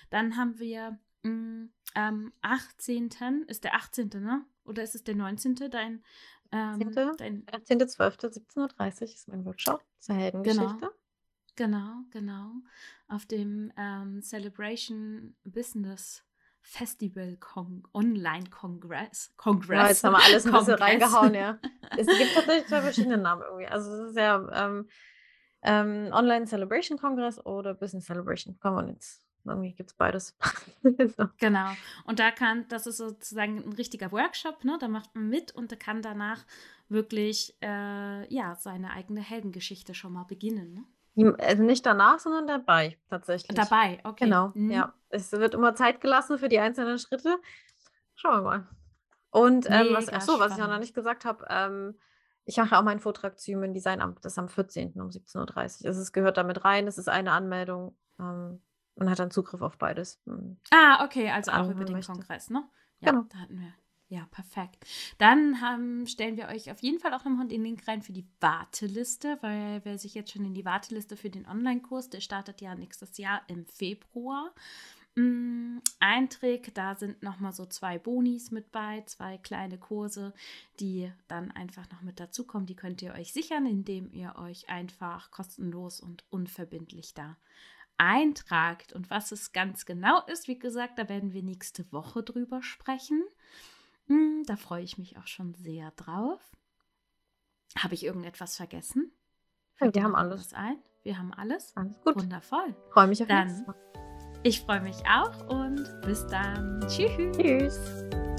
Dann haben wir mh, mm, am 18. ist der 18. ne? Oder ist es der 19. dein ähm, 18.12.17.30 Uhr ist mein Workshop zur Heldengeschichte. Genau, genau, genau. Auf dem ähm, Celebration Business Festival Kong Online Kongress. Kongress. Ja, jetzt haben wir alles ein bisschen reingehauen, ja. es gibt tatsächlich zwei verschiedene Namen irgendwie. Also es ist ja ähm, ähm, Online Celebration Kongress oder Business Celebration. Kann man jetzt irgendwie gibt es beides. so. Genau. Und da kann, das ist sozusagen ein richtiger Workshop, ne? Da macht man mit und da kann danach wirklich äh, ja, seine eigene Heldengeschichte schon mal beginnen. Ne? Also nicht danach, sondern dabei tatsächlich. Dabei, okay. Genau, mhm. ja. Es wird immer Zeit gelassen für die einzelnen Schritte. Schauen wir mal. Und ähm, was, achso, was ich auch noch nicht gesagt habe, ähm, ich mache auch meinen Vortrag zu Human Design am, das ist am 14. um 17.30 Uhr. Also es gehört damit rein, es ist eine Anmeldung. Ähm, und hat dann Zugriff auf beides. Ah, okay, also auch über den möchte. Kongress, ne? Ja, genau. Da hatten wir. Ja, perfekt. Dann haben, stellen wir euch auf jeden Fall auch nochmal den Link rein für die Warteliste, weil wer sich jetzt schon in die Warteliste für den Online-Kurs, der startet ja nächstes Jahr im Februar, mm, einträgt. Da sind nochmal so zwei Bonis mit bei, zwei kleine Kurse, die dann einfach noch mit dazukommen. Die könnt ihr euch sichern, indem ihr euch einfach kostenlos und unverbindlich da eintragt. Und was es ganz genau ist, wie gesagt, da werden wir nächste Woche drüber sprechen. Hm, da freue ich mich auch schon sehr drauf. Habe ich irgendetwas vergessen? Ja, wir haben alles. Ein? Wir haben alles? Alles gut. Wundervoll. Freue mich auf Dann, Ich freue mich auch und bis dann. Tschüss. Tschüss.